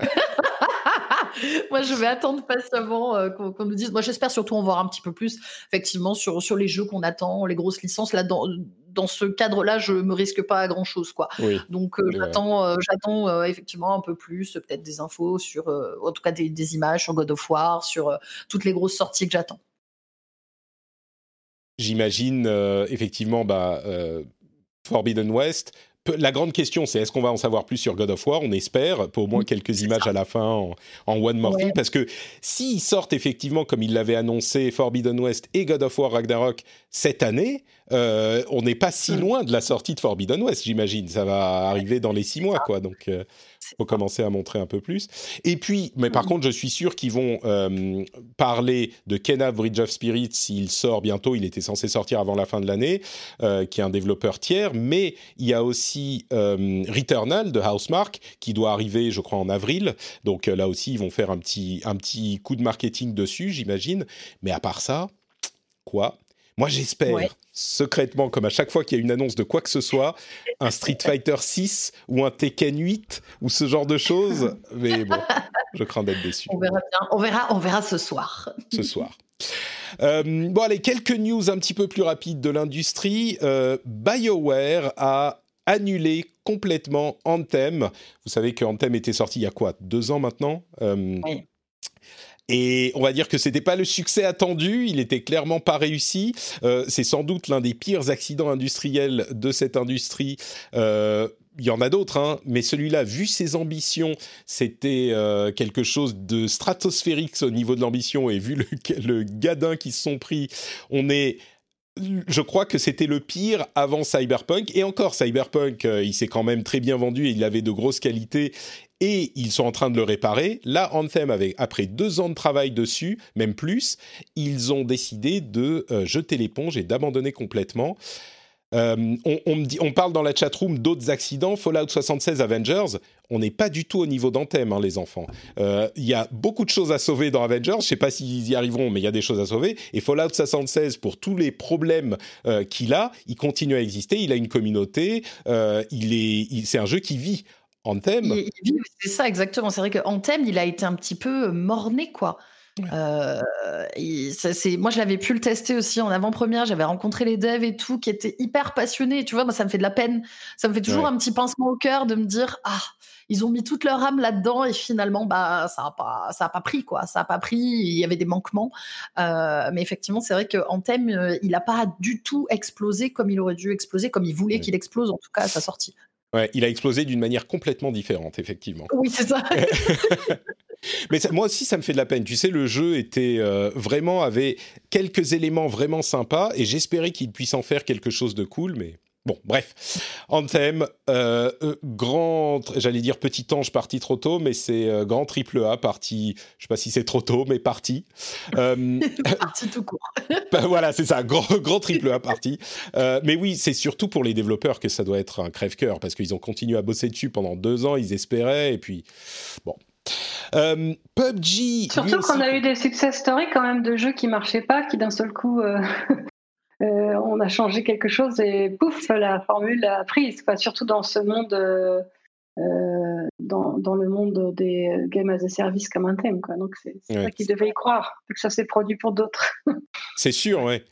Moi, je vais attendre patiemment euh, qu'on nous dise. Moi, j'espère surtout en voir un petit peu plus, effectivement, sur, sur les jeux qu'on attend, les grosses licences. Là, dans, dans ce cadre-là, je me risque pas à grand chose, quoi. Donc, euh, j'attends, euh, j'attends effectivement un peu plus, peut-être des infos sur, en tout cas, des, des, images sur God of War, sur toutes les grosses sorties que j'attends. J'imagine effectivement, bah, Forbidden West la grande question, c'est est-ce qu'on va en savoir plus sur God of War? On espère, pour au moins quelques images à la fin en, One More Thing, parce que s'ils sortent effectivement, comme ils l'avaient annoncé, Forbidden West et God of War Ragnarok cette année, euh, on n'est pas si mm. loin de la sortie de Forbidden West, j'imagine. Ça va arriver dans les six mois, quoi. Donc, il euh, faut commencer à montrer un peu plus. Et puis, mais par mm. contre, je suis sûr qu'ils vont euh, parler de Kena Bridge of Spirits s'il sort bientôt. Il était censé sortir avant la fin de l'année, qui est un développeur tiers. Mais il y a aussi Returnal de Housemark qui doit arriver, je crois, en avril. Donc là aussi, ils vont faire un petit, un petit coup de marketing dessus, j'imagine. Mais à part ça, quoi? Moi, j'espère secrètement, comme à chaque fois qu'il y a une annonce de quoi que ce soit, un Street Fighter 6 ou un Tekken 8 ou ce genre de choses. Mais bon, je crains d'être déçu. On verra bien. On verra, on verra ce soir. Ce soir. Euh, bon, allez, quelques news un petit peu plus rapides de l'industrie. Euh, BioWare a annulé complètement Anthem. Vous savez que Anthem était sorti il y a quoi? Deux ans maintenant? Euh, oui. Et on va dire que c'était pas le succès attendu, il était clairement pas réussi. Euh, c'est sans doute l'un des pires accidents industriels de cette industrie. Euh, il y en a d'autres, hein, mais celui-là, vu ses ambitions, c'était euh, quelque chose de stratosphérique au niveau de l'ambition, et vu le, le gadin qu'ils se sont pris, on est je crois que c'était le pire avant Cyberpunk. Et encore, Cyberpunk, il s'est quand même très bien vendu et il avait de grosses qualités et ils sont en train de le réparer. Là, Anthem, avait, après deux ans de travail dessus, même plus, ils ont décidé de euh, jeter l'éponge et d'abandonner complètement. Euh, on, parle dans la chatroom d'autres accidents. Fallout 76 Avengers, on n'est pas du tout au niveau d'Anthem, hein, les enfants. Euh, il y a beaucoup de choses à sauver dans Avengers. Je ne sais pas s'ils y arriveront, mais il y a des choses à sauver. Et Fallout 76, pour tous les problèmes qu'il a, il continue à exister. Il a une communauté. il est, c'est un jeu qui vit. Anthem. C'est ça, exactement. C'est vrai que Anthem, il a été un petit peu morné, quoi. Euh, moi, je l'avais pu le tester aussi en avant-première. J'avais rencontré les devs et tout qui étaient hyper passionnés. Tu vois, moi, ça me fait de la peine. Ça me fait toujours un petit pincement au cœur de me dire ah, ils ont mis toute leur âme là-dedans et finalement, bah, ça a pas, ça a pas pris quoi. Ça a pas pris. Il y avait des manquements. Euh, mais effectivement, c'est vrai que Anthem, euh, il n'a pas du tout explosé comme il aurait dû exploser, comme il voulait qu'il explose en tout cas à sa sortie. Ouais, il a explosé d'une manière complètement différente, effectivement. Oui, c'est ça. Mais moi aussi, ça me fait de la peine. Tu sais, le jeu était euh, vraiment avait quelques éléments vraiment sympas et j'espérais qu'il puisse en faire quelque chose de cool, mais Bon, bref. Anthem, euh, euh, grand, j'allais dire petit ange parti trop tôt, mais c'est euh, grand triple A parti, je sais pas si c'est trop tôt, mais parti. parti tout court. Bah, voilà, c'est ça, grand, grand triple A parti. mais oui, c'est surtout pour les développeurs que ça doit être un crève-cœur, parce qu'ils ont continué à bosser dessus pendant deux ans, ils espéraient, et puis, bon. PUBG. Surtout qu'on a eu des success stories quand même de jeux qui marchaient pas, qui d'un seul coup euh, on a changé quelque chose et pouf, la formule a prise. Surtout dans ce monde, euh, euh, dans, le monde des games as a service comme un thème. Donc c'est ouais. ça qu'ils devaient y croire, que ça s'est produit pour d'autres. c'est sûr, ouais.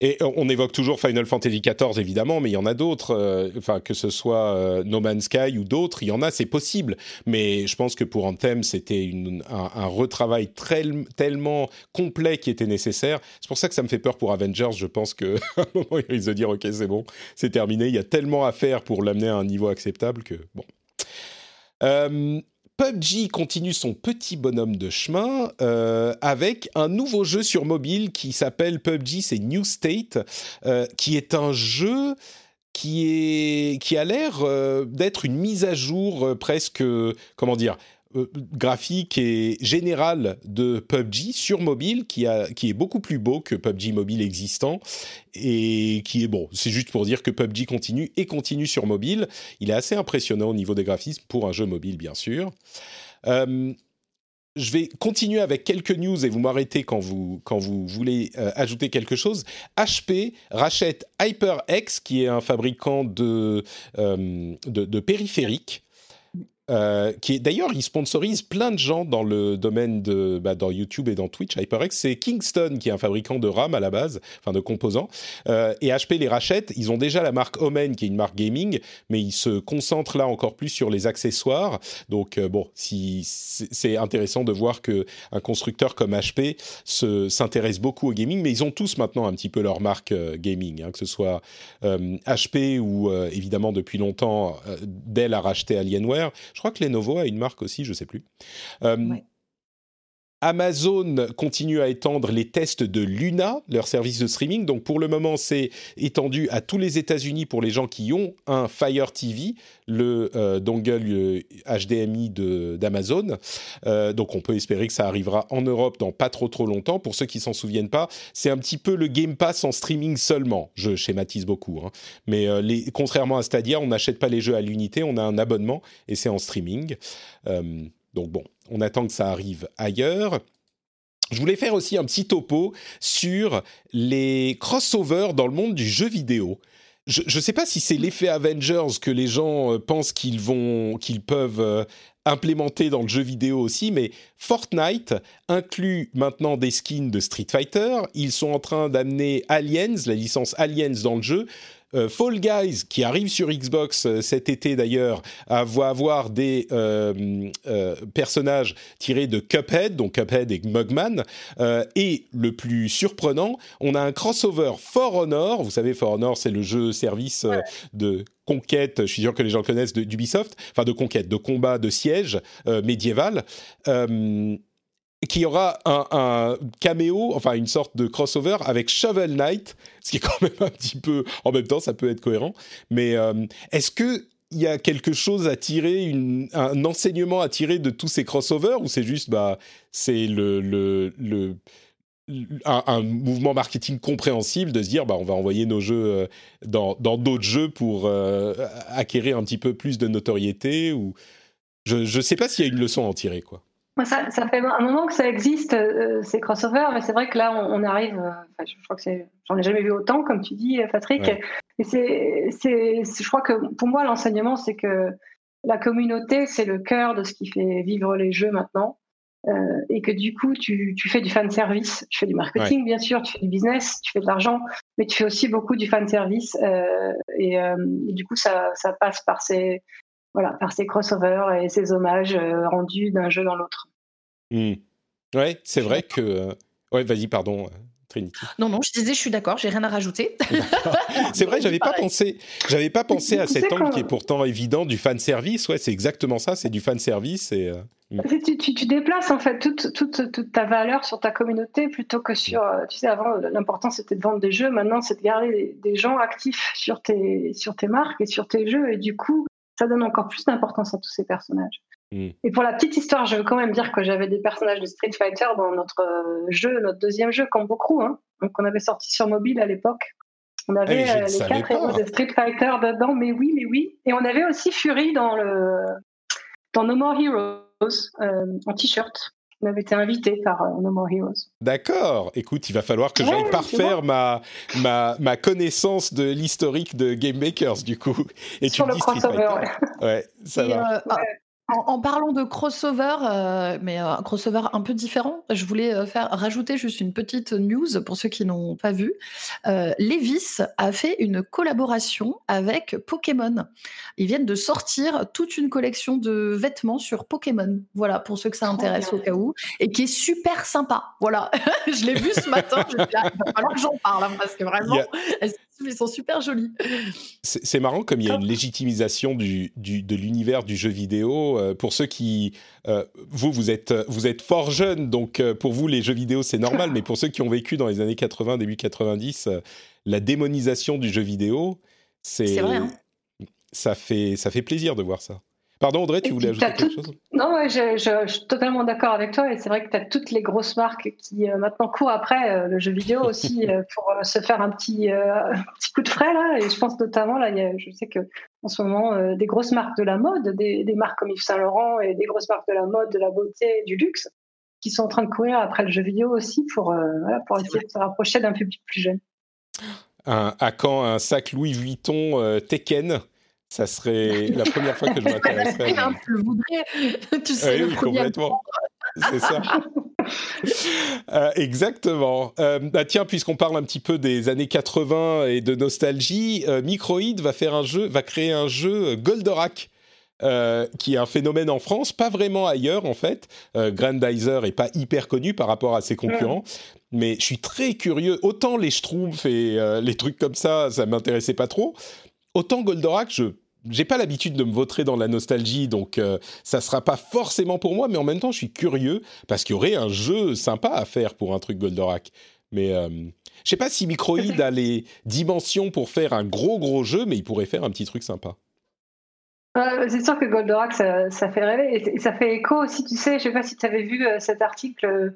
Et on évoque toujours Final Fantasy XIV évidemment, mais il y en a d'autres. Euh, que ce soit euh, No Man's Sky ou d'autres, il y en a, c'est possible. Mais je pense que pour Anthem, c'était un, retravail tellement complet qui était nécessaire. C'est pour ça que ça me fait peur pour Avengers. Je pense qu'à un moment, ils risquent de dire ok, c'est bon, c'est terminé. Il y a tellement à faire pour l'amener à un niveau acceptable que bon. Euh, PUBG continue son petit bonhomme de chemin euh, avec un nouveau jeu sur mobile qui s'appelle PUBG, c'est New State, euh, qui est un jeu qui, a l'air d'être une mise à jour presque, comment dire, graphique et générale de PUBG sur mobile qui, a, qui est beaucoup plus beau que PUBG mobile existant et qui est bon. C'est juste pour dire que PUBG continue et continue sur mobile. Il est assez impressionnant au niveau des graphismes pour un jeu mobile, bien sûr. Euh, je vais continuer avec quelques news et vous m'arrêtez quand vous, quand vous voulez euh, ajouter quelque chose. HP rachète HyperX, qui est un fabricant euh, de, de périphériques euh, qui est d'ailleurs, il sponsorise plein de gens dans le domaine de bah, dans YouTube et dans Twitch. HyperX, c'est Kingston qui est un fabricant de RAM à la base, enfin de composants, euh, et HP les rachète. Ils ont déjà la marque Omen qui est une marque gaming, mais ils se concentrent là encore plus sur les accessoires. Donc euh, bon, c'est intéressant de voir que un constructeur comme HP s'intéresse beaucoup au gaming, mais ils ont tous maintenant un petit peu leur marque gaming, hein, que ce soit HP ou évidemment depuis longtemps Dell a racheté Alienware. Je crois que Lenovo a une marque aussi, je ne sais plus. Euh, Amazon continue à étendre les tests de Luna, leur service de streaming. Donc pour le moment, c'est étendu à tous les États-Unis pour les gens qui ont un Fire TV, le euh, dongle HDMI euh, d'Amazon. Euh, donc on peut espérer que ça arrivera en Europe dans pas trop trop longtemps. Pour ceux qui s'en souviennent pas, c'est un petit peu le Game Pass en streaming seulement. Je schématise beaucoup, hein. mais contrairement à Stadia, on n'achète pas les jeux à l'unité, on a un abonnement et c'est en streaming. Donc bon, on attend que ça arrive ailleurs. Je voulais faire aussi un petit topo sur les crossovers dans le monde du jeu vidéo. Je ne sais pas si c'est l'effet Avengers que les gens euh, pensent qu'ils vont, qu'ils peuvent euh, implémenter dans le jeu vidéo aussi, mais Fortnite inclut maintenant des skins de Street Fighter. Ils sont en train d'amener Aliens, la licence Aliens dans le jeu. Euh, Fall Guys, qui arrive sur Xbox euh, cet été d'ailleurs, va avoir des euh, personnages tirés de Cuphead, donc Cuphead et Mugman. et le plus surprenant, on a un crossover For Honor. Vous savez, For Honor, c'est le jeu service de conquête, je suis sûr que les gens connaissent d'Ubisoft, enfin de conquête, de combat, de siège médiéval qui aura un, caméo, enfin une sorte de crossover avec Shovel Knight, ce qui est quand même un petit peu, en même temps, ça peut être cohérent. Mais euh, est-ce que il y a quelque chose à tirer, un enseignement à tirer de tous ces crossovers, ou c'est juste, bah, c'est le, un, mouvement marketing compréhensible de se dire bah on va envoyer nos jeux euh, dans d'autres jeux pour euh, acquérir un petit peu plus de notoriété ou je ne sais pas s'il y a une leçon à en tirer quoi. Ça, ça, fait un moment que ça existe, euh, ces crossovers, mais c'est vrai que là, on, arrive. Euh, je, crois que c'est. J'en ai jamais vu autant, comme tu dis, Patrick. Et c'est, je crois que pour moi, l'enseignement, c'est que la communauté, c'est le cœur de ce qui fait vivre les jeux maintenant. Euh, et que du coup, tu, tu, fais du fan service, tu fais du marketing, bien sûr, tu fais du business, tu fais de l'argent, mais tu fais aussi beaucoup du fan service. Euh, et, et, du coup, ça, ça passe par ces, voilà, par ces crossovers et ces hommages euh, rendus d'un jeu dans l'autre. Hmm. Ouais, c'est vrai que. Euh, ouais, vas-y, pardon. Euh, Trinity. Non, non, je disais, je suis d'accord, j'ai rien à rajouter. c'est vrai, j'avais pas pensé, j'avais pas pensé à cet angle qui est pourtant évident du fan service. Ouais, c'est exactement ça, c'est du fan service et. Hmm. Tu, tu, déplaces en fait toute, toute, toute, ta valeur sur ta communauté plutôt que sur. Tu sais, avant, l'important c'était de vendre des jeux. Maintenant, c'est de garder des, des, gens actifs sur tes, sur tes marques et sur tes jeux. Et du coup, ça donne encore plus d'importance à tous ces personnages. Hmm. Et pour la petite histoire, je veux quand même dire que j'avais des personnages de Street Fighter dans notre euh, jeu, notre deuxième jeu, Combo Crew, hein, donc on avait sorti sur mobile à l'époque. On avait eh, euh, les quatre héros de Street Fighter dedans, mais oui, mais oui. Et on avait aussi Fury dans le dans No More Heroes euh, en t-shirt. On avait été invité par No More Heroes. D'accord. Écoute, il va falloir que j'aille parfaire ma, ma, ma, connaissance de l'historique de Game Makers, du coup. Et Sur tu le crossover, ouais. ouais. ça va. En, parlant de crossover, euh, mais euh, un crossover un peu différent, je voulais euh, faire rajouter juste une petite news pour ceux qui n'ont pas vu. Levis a fait une collaboration avec Pokémon. Ils viennent de sortir toute une collection de vêtements sur Pokémon. Voilà, pour ceux que ça intéresse au cas où, et qui est super sympa. Voilà, je l'ai vu ce matin. il va falloir que j'en parle hein, parce que vraiment, ils sont super jolis. C'est marrant comme il y a une légitimisation du, de l'univers du jeu vidéo. Euh, pour ceux qui... Euh, vous, vous êtes, vous êtes fort jeune, donc euh, pour vous, les jeux vidéo, c'est normal. mais pour ceux qui ont vécu dans les années 80, début 90, la démonisation du jeu vidéo, C'est vrai. Hein. Ça fait ça fait plaisir de voir ça. Pardon Audrey, tu voulais ajouter quelque chose? Non, ouais, je, suis totalement d'accord avec toi et c'est vrai que tu as toutes les grosses marques qui euh, maintenant courent après euh, le jeu vidéo aussi euh, pour se faire un petit, petit coup de frais là. Et je pense notamment là, je sais que en ce moment des grosses marques de la mode, des, marques comme Yves Saint Laurent et des grosses marques de la mode, de la beauté, du luxe qui sont en train de courir après le jeu vidéo aussi pour, pour essayer de se rapprocher d'un public plus jeune. à quand un sac Louis Vuitton Tekken? Ça serait la première fois que je m'intéresserais. À... le voudrais. Tu sais, oui, complètement. C'est ça. Euh, exactement. Euh, bah tiens, puisqu'on parle un petit peu des années 80 et de nostalgie, euh, Microïd va faire un jeu, va créer un jeu Goldorak. qui est un phénomène en France, pas vraiment ailleurs en fait. Grandizer est pas hyper connu par rapport à ses concurrents, mais je suis très curieux. Autant les Schtroumpfs et les trucs comme ça, ça m'intéressait pas trop. Autant Goldorak, je j'ai pas l'habitude de me vautrer dans la nostalgie, donc euh, ça sera pas forcément pour moi, mais en même temps, je suis curieux parce qu'il y aurait un jeu sympa à faire pour un truc Goldorak. Mais euh, je sais pas si Microïd a les dimensions pour faire un gros gros jeu, mais il pourrait faire un petit truc sympa. Euh, c'est sûr que Goldorak, ça, fait rêver et, ça fait écho aussi. Tu sais, je sais pas si tu avais vu cet article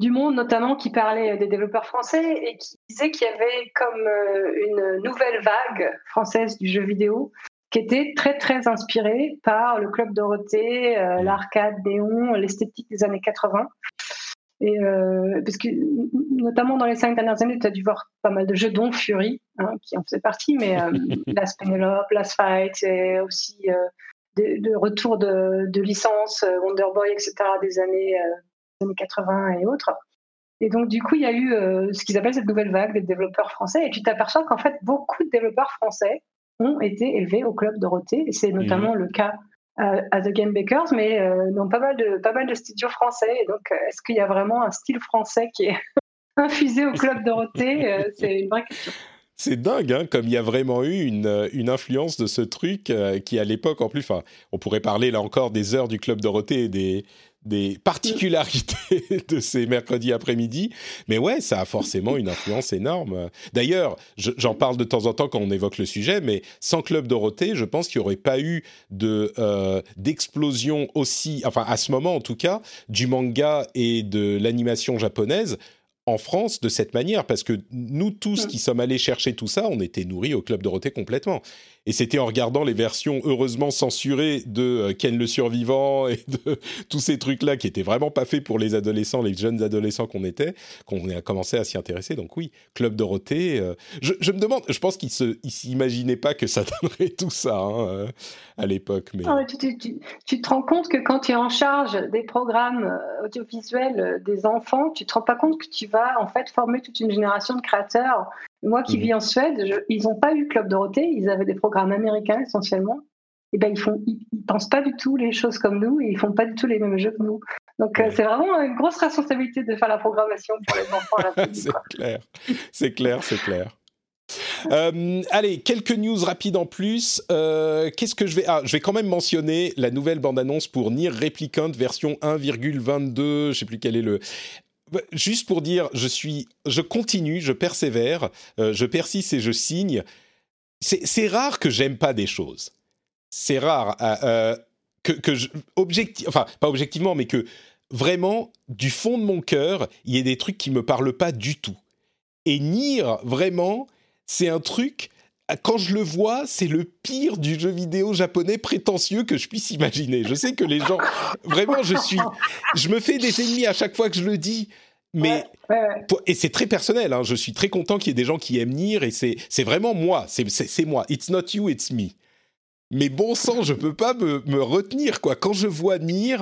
du Monde notamment qui parlait des développeurs français et qui disait qu'il y avait comme une nouvelle vague française du jeu vidéo qui était très très inspiré par le club Dorothée, euh, l'arcade Néon, l'esthétique des années 80. Et euh, parce que notamment dans les cinq dernières années, tu as dû voir pas mal de jeux, dont Fury, hein, qui en faisait partie, mais euh, Last Penelope, Last Fight, et aussi de, retour de, de licences, Wonder Boy, etc., des années, des années 80 et autres. Et donc, du coup, il y a eu ce qu'ils appellent cette nouvelle vague des développeurs français. Et tu t'aperçois qu'en fait, beaucoup de développeurs français ont été élevés au club Dorothée. C'est notamment le cas euh, à The Game Bakers, mais euh, dans pas mal, de, pas mal de studios français. Et donc, euh, est-ce qu'il y a vraiment un style français qui est infusé au club Dorothée C'est une vraie question. C'est dingue, hein, comme il y a vraiment eu une, une influence de ce truc qui, à l'époque, en plus, on pourrait parler là encore des heures du Club Dorothée et des, des particularités de ces mercredis après-midi. Mais ouais, ça a forcément une influence énorme. D'ailleurs, j'en parle de temps en temps quand on évoque le sujet, mais sans Club Dorothée, je pense qu'il n'y aurait pas eu de euh, d'explosion aussi, enfin à ce moment en tout cas, du manga et de l'animation japonaise en France de cette manière, parce que nous tous qui sommes allés chercher tout ça, on était nourris au Club Dorothée complètement. Et c'était en regardant les versions heureusement censurées de euh, Ken le Survivant et de tous ces trucs-là qui étaient vraiment pas faits pour les adolescents, les jeunes adolescents qu'on était, qu'on a commencé à s'y intéresser. Donc oui, Club Dorothée. Euh, je, me demande, je pense qu'ils ne s'imaginaient pas que ça donnerait tout ça hein, euh, à l'époque. Mais... Ah tu, tu, te rends compte que quand tu es en charge des programmes audiovisuels des enfants, tu te rends pas compte que tu vas en fait former toute une génération de créateurs moi qui mhm. vis en Suède, ils n'ont pas eu Club Dorothée, ils avaient des programmes américains essentiellement. Et ben ils font, ils, pensent pas du tout les choses comme nous et ils font pas du tout les mêmes jeux que nous. Donc euh, c'est vraiment une grosse responsabilité de faire la programmation pour les enfants. c'est clair, c'est clair, c'est clair. Euh, allez, quelques news rapides en plus. Euh, qu'est-ce que je vais Ah, je vais quand même mentionner la nouvelle bande-annonce pour Nier Replicant version 1,22. Je sais plus quel est le. Bah, juste pour dire, je suis, je continue, je persévère, euh, je persiste et je signe. C'est rare que j'aime pas des choses. C'est rare euh, euh, que, je, enfin pas objectivement, mais que vraiment du fond de mon cœur, il y ait des trucs qui me parlent pas du tout. Et Nier, vraiment, c'est un truc quand je le vois, c'est le pire du jeu vidéo japonais prétentieux que je puisse imaginer. Je sais que les gens, vraiment, je suis, je me fais des ennemis à chaque fois que je le dis. Mais et c'est très personnel. Hein. je suis très content qu'il y ait des gens qui aiment Nier et c'est c'est vraiment moi. C'est moi. It's not you, it's me. Mais bon sang, je peux pas me, me retenir quoi. Quand je vois Nier,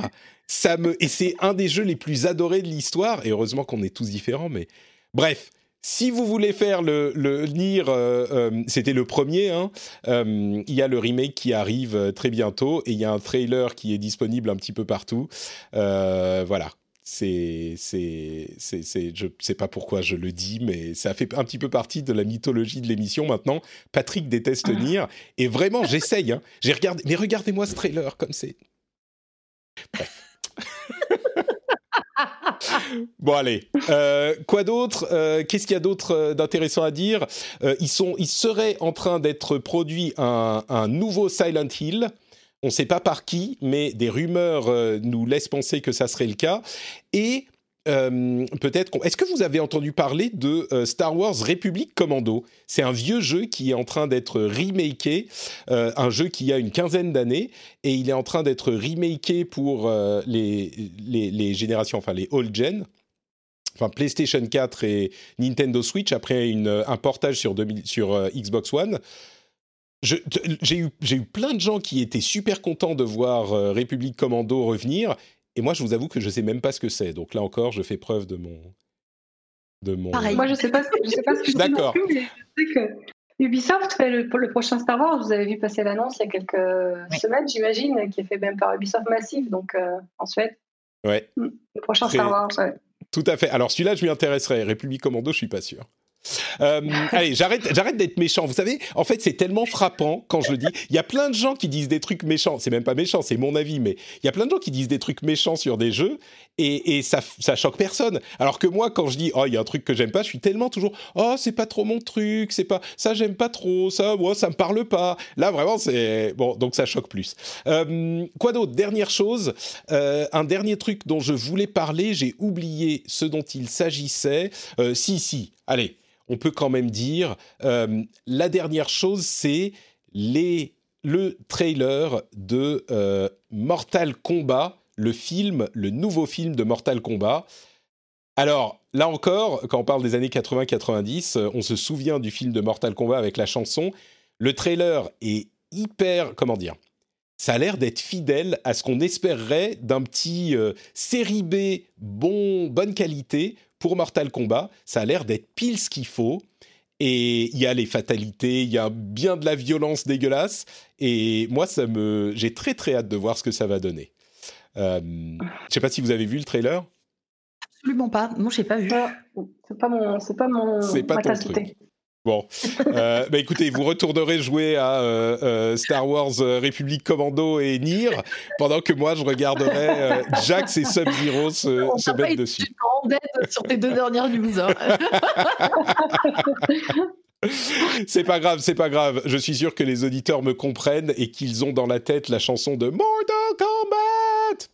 ça me et c'est un des jeux les plus adorés de l'histoire. Et heureusement qu'on est tous différents. Mais bref, si vous voulez faire le, le euh, euh, c'était le premier. Hein, euh, il y a le remake qui arrive très bientôt et il y a un trailer qui est disponible un petit peu partout. voilà. C'est, c'est, c'est, je sais pas pourquoi je le dis, mais ça fait un petit peu partie de la mythologie de l'émission maintenant. Patrick déteste Nier et vraiment, j'essaye. Hein. J'ai regardé, mais regardez-moi ce trailer comme c'est. Bref. bon allez, euh, quoi d'autre? Euh, Qu'est-ce qu'il y a d'autre euh, d'intéressant à dire? Ils sont, ils seraient en train d'être produit un, un, nouveau Silent Hill. On ne sait pas par qui, mais des rumeurs nous laissent penser que ça serait le cas. Et euh, peut-être. Est-ce que vous avez entendu parler de euh, Star Wars République Commando? C'est un vieux jeu qui est en train d'être remaké, euh, un jeu qui a une quinzaine d'années, et il est en train d'être remaké pour les, les, générations, enfin les old gen. Enfin, PlayStation 4 et Nintendo Switch après un portage sur, 2000, sur Xbox One. J'ai eu, eu, plein de gens qui étaient super contents de voir République Commando revenir et moi, je vous avoue que je sais même pas ce que c'est. Donc là encore, je fais preuve de mon. De mon... Pareil. Moi, je sais pas, je sais pas ce que c'est. D'accord. Je sais que Ubisoft fait le, pour le prochain Star Wars. Vous avez vu passer l'annonce il y a quelques semaines, j'imagine, qui est fait même par Ubisoft Massive, donc euh, en Suède. Ouais. Hmm. Le prochain Star Wars, ouais. Tout à fait. Alors celui-là, je m'y intéresserai. République Commando, je suis pas sûr. Euh, allez, j'arrête, d'être méchant. Vous savez, en fait, c'est tellement frappant quand je le dis. Il y a plein de gens qui disent des trucs méchants. C'est même pas méchant, c'est mon avis, mais il y a plein de gens qui disent des trucs méchants sur des jeux et, ça, ça choque personne. Alors que moi, quand je dis oh, il y a un truc que j'aime pas, je suis tellement toujours oh, c'est pas trop mon truc, c'est pas ça, j'aime pas trop ça, moi, ça me parle pas. Là, vraiment, c'est bon, donc ça choque plus. Euh, quoi d'autre? Dernière chose, euh, un dernier truc dont je voulais parler, j'ai oublié ce dont il s'agissait. Si, si, allez on peut quand même dire, euh, la dernière chose, c'est les, le trailer de euh, Mortal Kombat, le film, le nouveau film de Mortal Kombat. Alors, là encore, quand on parle des années 80-90, euh, on se souvient du film de Mortal Kombat avec la chanson. Le trailer est hyper, comment dire ça a l'air d'être fidèle à ce qu'on espérerait d'un petit série B bon, bonne qualité pour Mortal Kombat, ça a l'air d'être pile ce qu'il faut. Et il y a les fatalités, il y a bien de la violence dégueulasse. Et moi, ça me, j'ai très très hâte de voir ce que ça va donner. Euh, je sais pas si vous avez vu le trailer. Absolument pas. Moi, je n'ai pas vu. C'est pas mon, c'est pas mon. C'est pas ton truc. Bon, euh, bah écoutez, vous retournerez jouer à euh, euh, Star Wars République Commando et Nier, pendant que moi je regarderai Jax et Sub-Zero se, se mettre dessus. sur tes deux dernières news. Hein. c'est pas grave, c'est pas grave. Je suis sûr que les auditeurs me comprennent et qu'ils ont dans la tête la chanson de Mortal Kombat.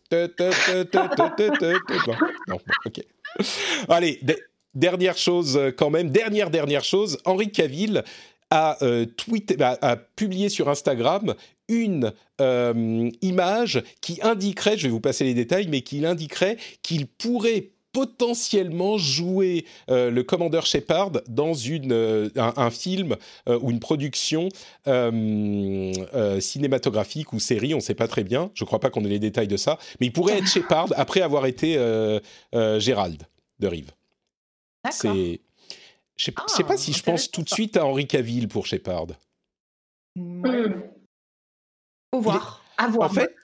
non, ok. Allez, dernière chose euh, quand même, dernière dernière chose, Henri Caville a, euh, bah, a, publié sur Instagram une euh, image qui indiquerait, je vais vous passer les détails, mais qui indiquerait qu'il pourrait potentiellement jouer le commandeur Shepard dans une, un, film ou une production cinématographique ou série, on ne sait pas très bien, je ne crois pas qu'on ait les détails de ça, mais il pourrait être Shepard après avoir été Gérald de Rive. C'est. Je sais, sais pas ah, si je pense tout de suite à Henri Cavill pour Shepard. Hmm. Faut voir. À voir. En fait,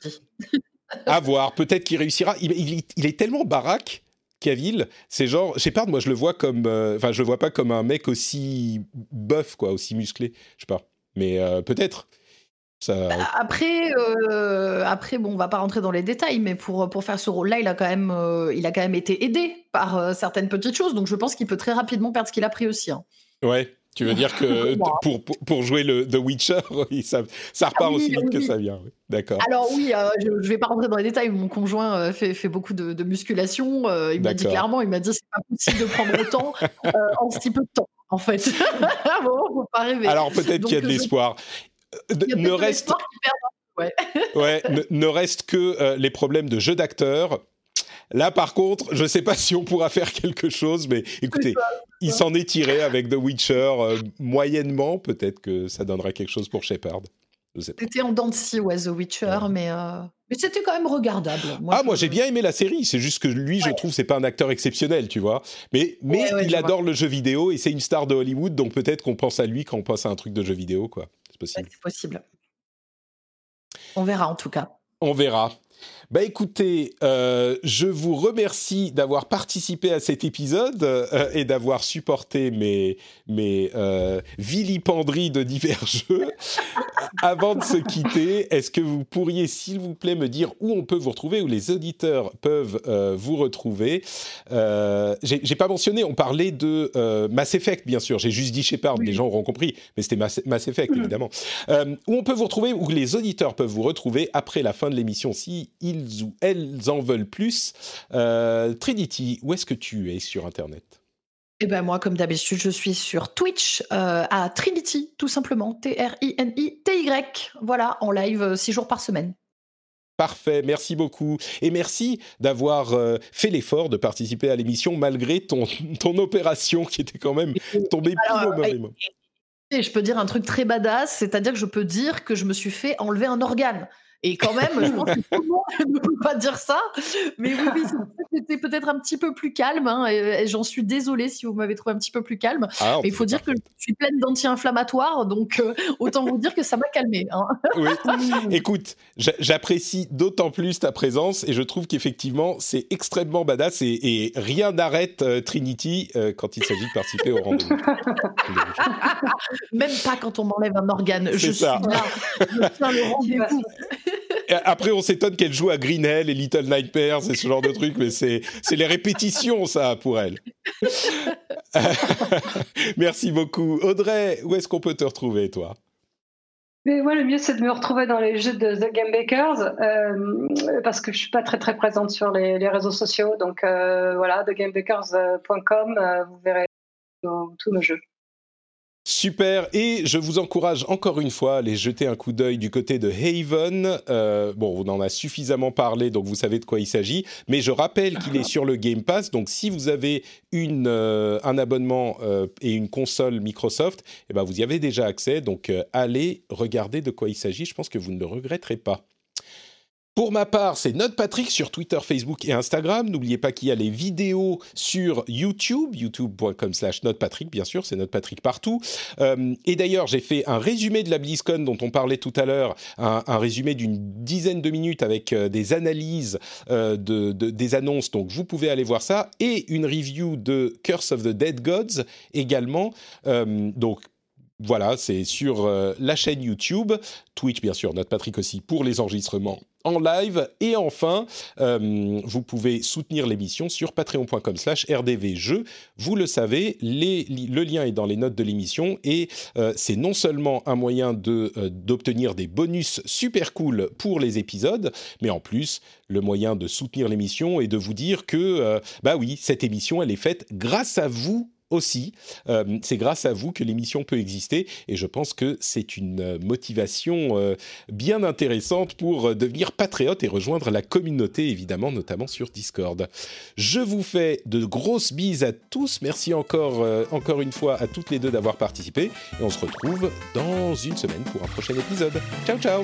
à voir. Peut-être qu'il réussira. Il, il, est tellement baraque, Cavill. C'est genre Shepard. Moi, je le vois comme. Euh, enfin, je le vois pas comme un mec aussi buff, quoi, aussi musclé. Je sais pas. Mais euh, peut-être. Bah, après, euh, après, bon, on va pas rentrer dans les détails, mais pour, pour faire ce rôle-là, il a quand même, euh, il a quand même été aidé par euh, certaines petites choses, donc je pense qu'il peut très rapidement perdre ce qu'il a pris aussi. Hein. Ouais, tu veux dire que pour, pour, jouer le The Witcher, ça, ça repart ah aussi vite que ça vient. D'accord. Alors oui, je, ne vais pas rentrer dans les détails. Mon conjoint fait, fait beaucoup de, musculation. il m'a dit clairement, il m'a dit c'est pas possible de prendre autant en si peu de temps. En fait, bon, faut pas rêver. Alors peut-être qu'il y a de l'espoir ne reste ouais. ne, reste que euh, les problèmes de jeu d'acteur. Là, par contre, je ne sais pas si on pourra faire quelque chose, mais écoutez, il s'en est tiré avec The Witcher euh, moyennement. Peut-être que ça donnera quelque chose pour Shepard. C'était en dents de scie, ouais, The Witcher, mais, euh, mais c'était quand même regardable. Moi, ah, moi j'ai bien aimé la série. C'est juste que lui, je trouve, c'est pas un acteur exceptionnel, tu vois. Mais, mais il adore le jeu vidéo et c'est une star de Hollywood, donc peut-être qu'on pense à lui quand on pense à un truc de jeu vidéo, quoi. C'est possible. c'est possible. On verra en tout cas. On verra. Bah écoutez, euh, je vous remercie d'avoir participé à cet épisode euh, et d'avoir supporté mes, mes euh, vilipenderies de divers jeux. Avant de se quitter, est-ce que vous pourriez, s'il vous plaît, me dire où on peut vous retrouver, où les auditeurs peuvent vous retrouver? J'ai pas mentionné, on parlait de Mass Effect, bien sûr. J'ai juste dit Shepard, les gens auront compris, mais c'était Mass, Mass, Effect, mm. évidemment. où on peut vous retrouver, où les auditeurs peuvent vous retrouver après la fin de l'émission, si ils ou elles en veulent plus. Euh, Trinity, où est-ce que tu es sur Internet? Eh ben moi, comme d'habitude, je suis sur Twitch euh, à Trinity, tout simplement, T-R-I-N-I-T-Y, voilà, en live euh, six jours par semaine. Parfait, merci beaucoup. Et merci d'avoir fait l'effort de participer à l'émission malgré ton, ton opération qui était quand même tombée pile au mauvais moment. Et je peux dire un truc très badass, c'est-à-dire que je peux dire que je me suis fait enlever un organe. Et quand même, je pense que tout le monde ne peut pas dire ça. Mais oui, oui c'était peut-être un petit peu plus calme. Hein, et, j'en suis désolée si vous m'avez trouvé un petit peu plus calme. Ah, mais il faut dire que je suis pleine d'anti-inflammatoires. Donc, euh, autant vous dire que ça m'a calmé. Hein. Oui. Écoute, j'apprécie d'autant plus ta présence. Et je trouve qu'effectivement, c'est extrêmement badass. Et, rien n'arrête euh, Trinity euh, quand il s'agit de participer au rendez-vous. Même pas quand on m'enlève un organe. Je suis là. Je tiens le rendez-vous. Après, on s'étonne qu'elle joue à Green Hell et Little Nightmares et ce genre de trucs, mais c'est les répétitions, ça, pour elle. Merci beaucoup. Audrey, où est-ce qu'on peut te retrouver, toi? Mais moi, le mieux, c'est de me retrouver dans les jeux de The Game Bakers euh, parce que je suis pas très très présente sur les, réseaux sociaux. Donc euh, voilà, thegamebakers.com, euh, vous verrez tous nos jeux. Super, et je vous encourage encore une fois à aller jeter un coup d'œil du côté de Haven. Euh, bon, on en a suffisamment parlé, donc vous savez de quoi il s'agit, mais je rappelle qu'il est sur le Game Pass, donc si vous avez euh, un abonnement euh, et une console Microsoft, eh ben vous y avez déjà accès, donc allez regarder de quoi il s'agit, je pense que vous ne le regretterez pas. Pour ma part, c'est Note Patrick sur Twitter, Facebook et Instagram. N'oubliez pas qu'il y a les vidéos sur YouTube, youtube.com slash Patrick, bien sûr, c'est Note Patrick partout. Euh, et d'ailleurs, j'ai fait un résumé de la BlizzCon dont on parlait tout à l'heure, un, résumé d'une dizaine de minutes avec euh, des analyses euh, de, des annonces, donc vous pouvez aller voir ça, et une review de Curse of the Dead Gods également. donc voilà, c'est sur la chaîne YouTube, Twitch bien sûr, Note Patrick aussi pour les enregistrements en live. Et enfin, euh, vous pouvez soutenir l'émission sur patreon.com slash rdvjeux. Vous le savez, le lien est dans les notes de l'émission et euh, c'est non seulement un moyen de, euh, d'obtenir des bonus super cool pour les épisodes, mais en plus le moyen de soutenir l'émission et de vous dire que, bah oui, cette émission, elle est faite grâce à vous aussi. Euh, c'est grâce à vous que l'émission peut exister et je pense que c'est une euh, motivation euh, bien intéressante pour devenir patriote et rejoindre la communauté évidemment, notamment sur Discord. Je vous fais de grosses bises à tous. Merci encore, encore une fois à toutes les deux d'avoir participé et on se retrouve dans une semaine pour un prochain épisode. Ciao ciao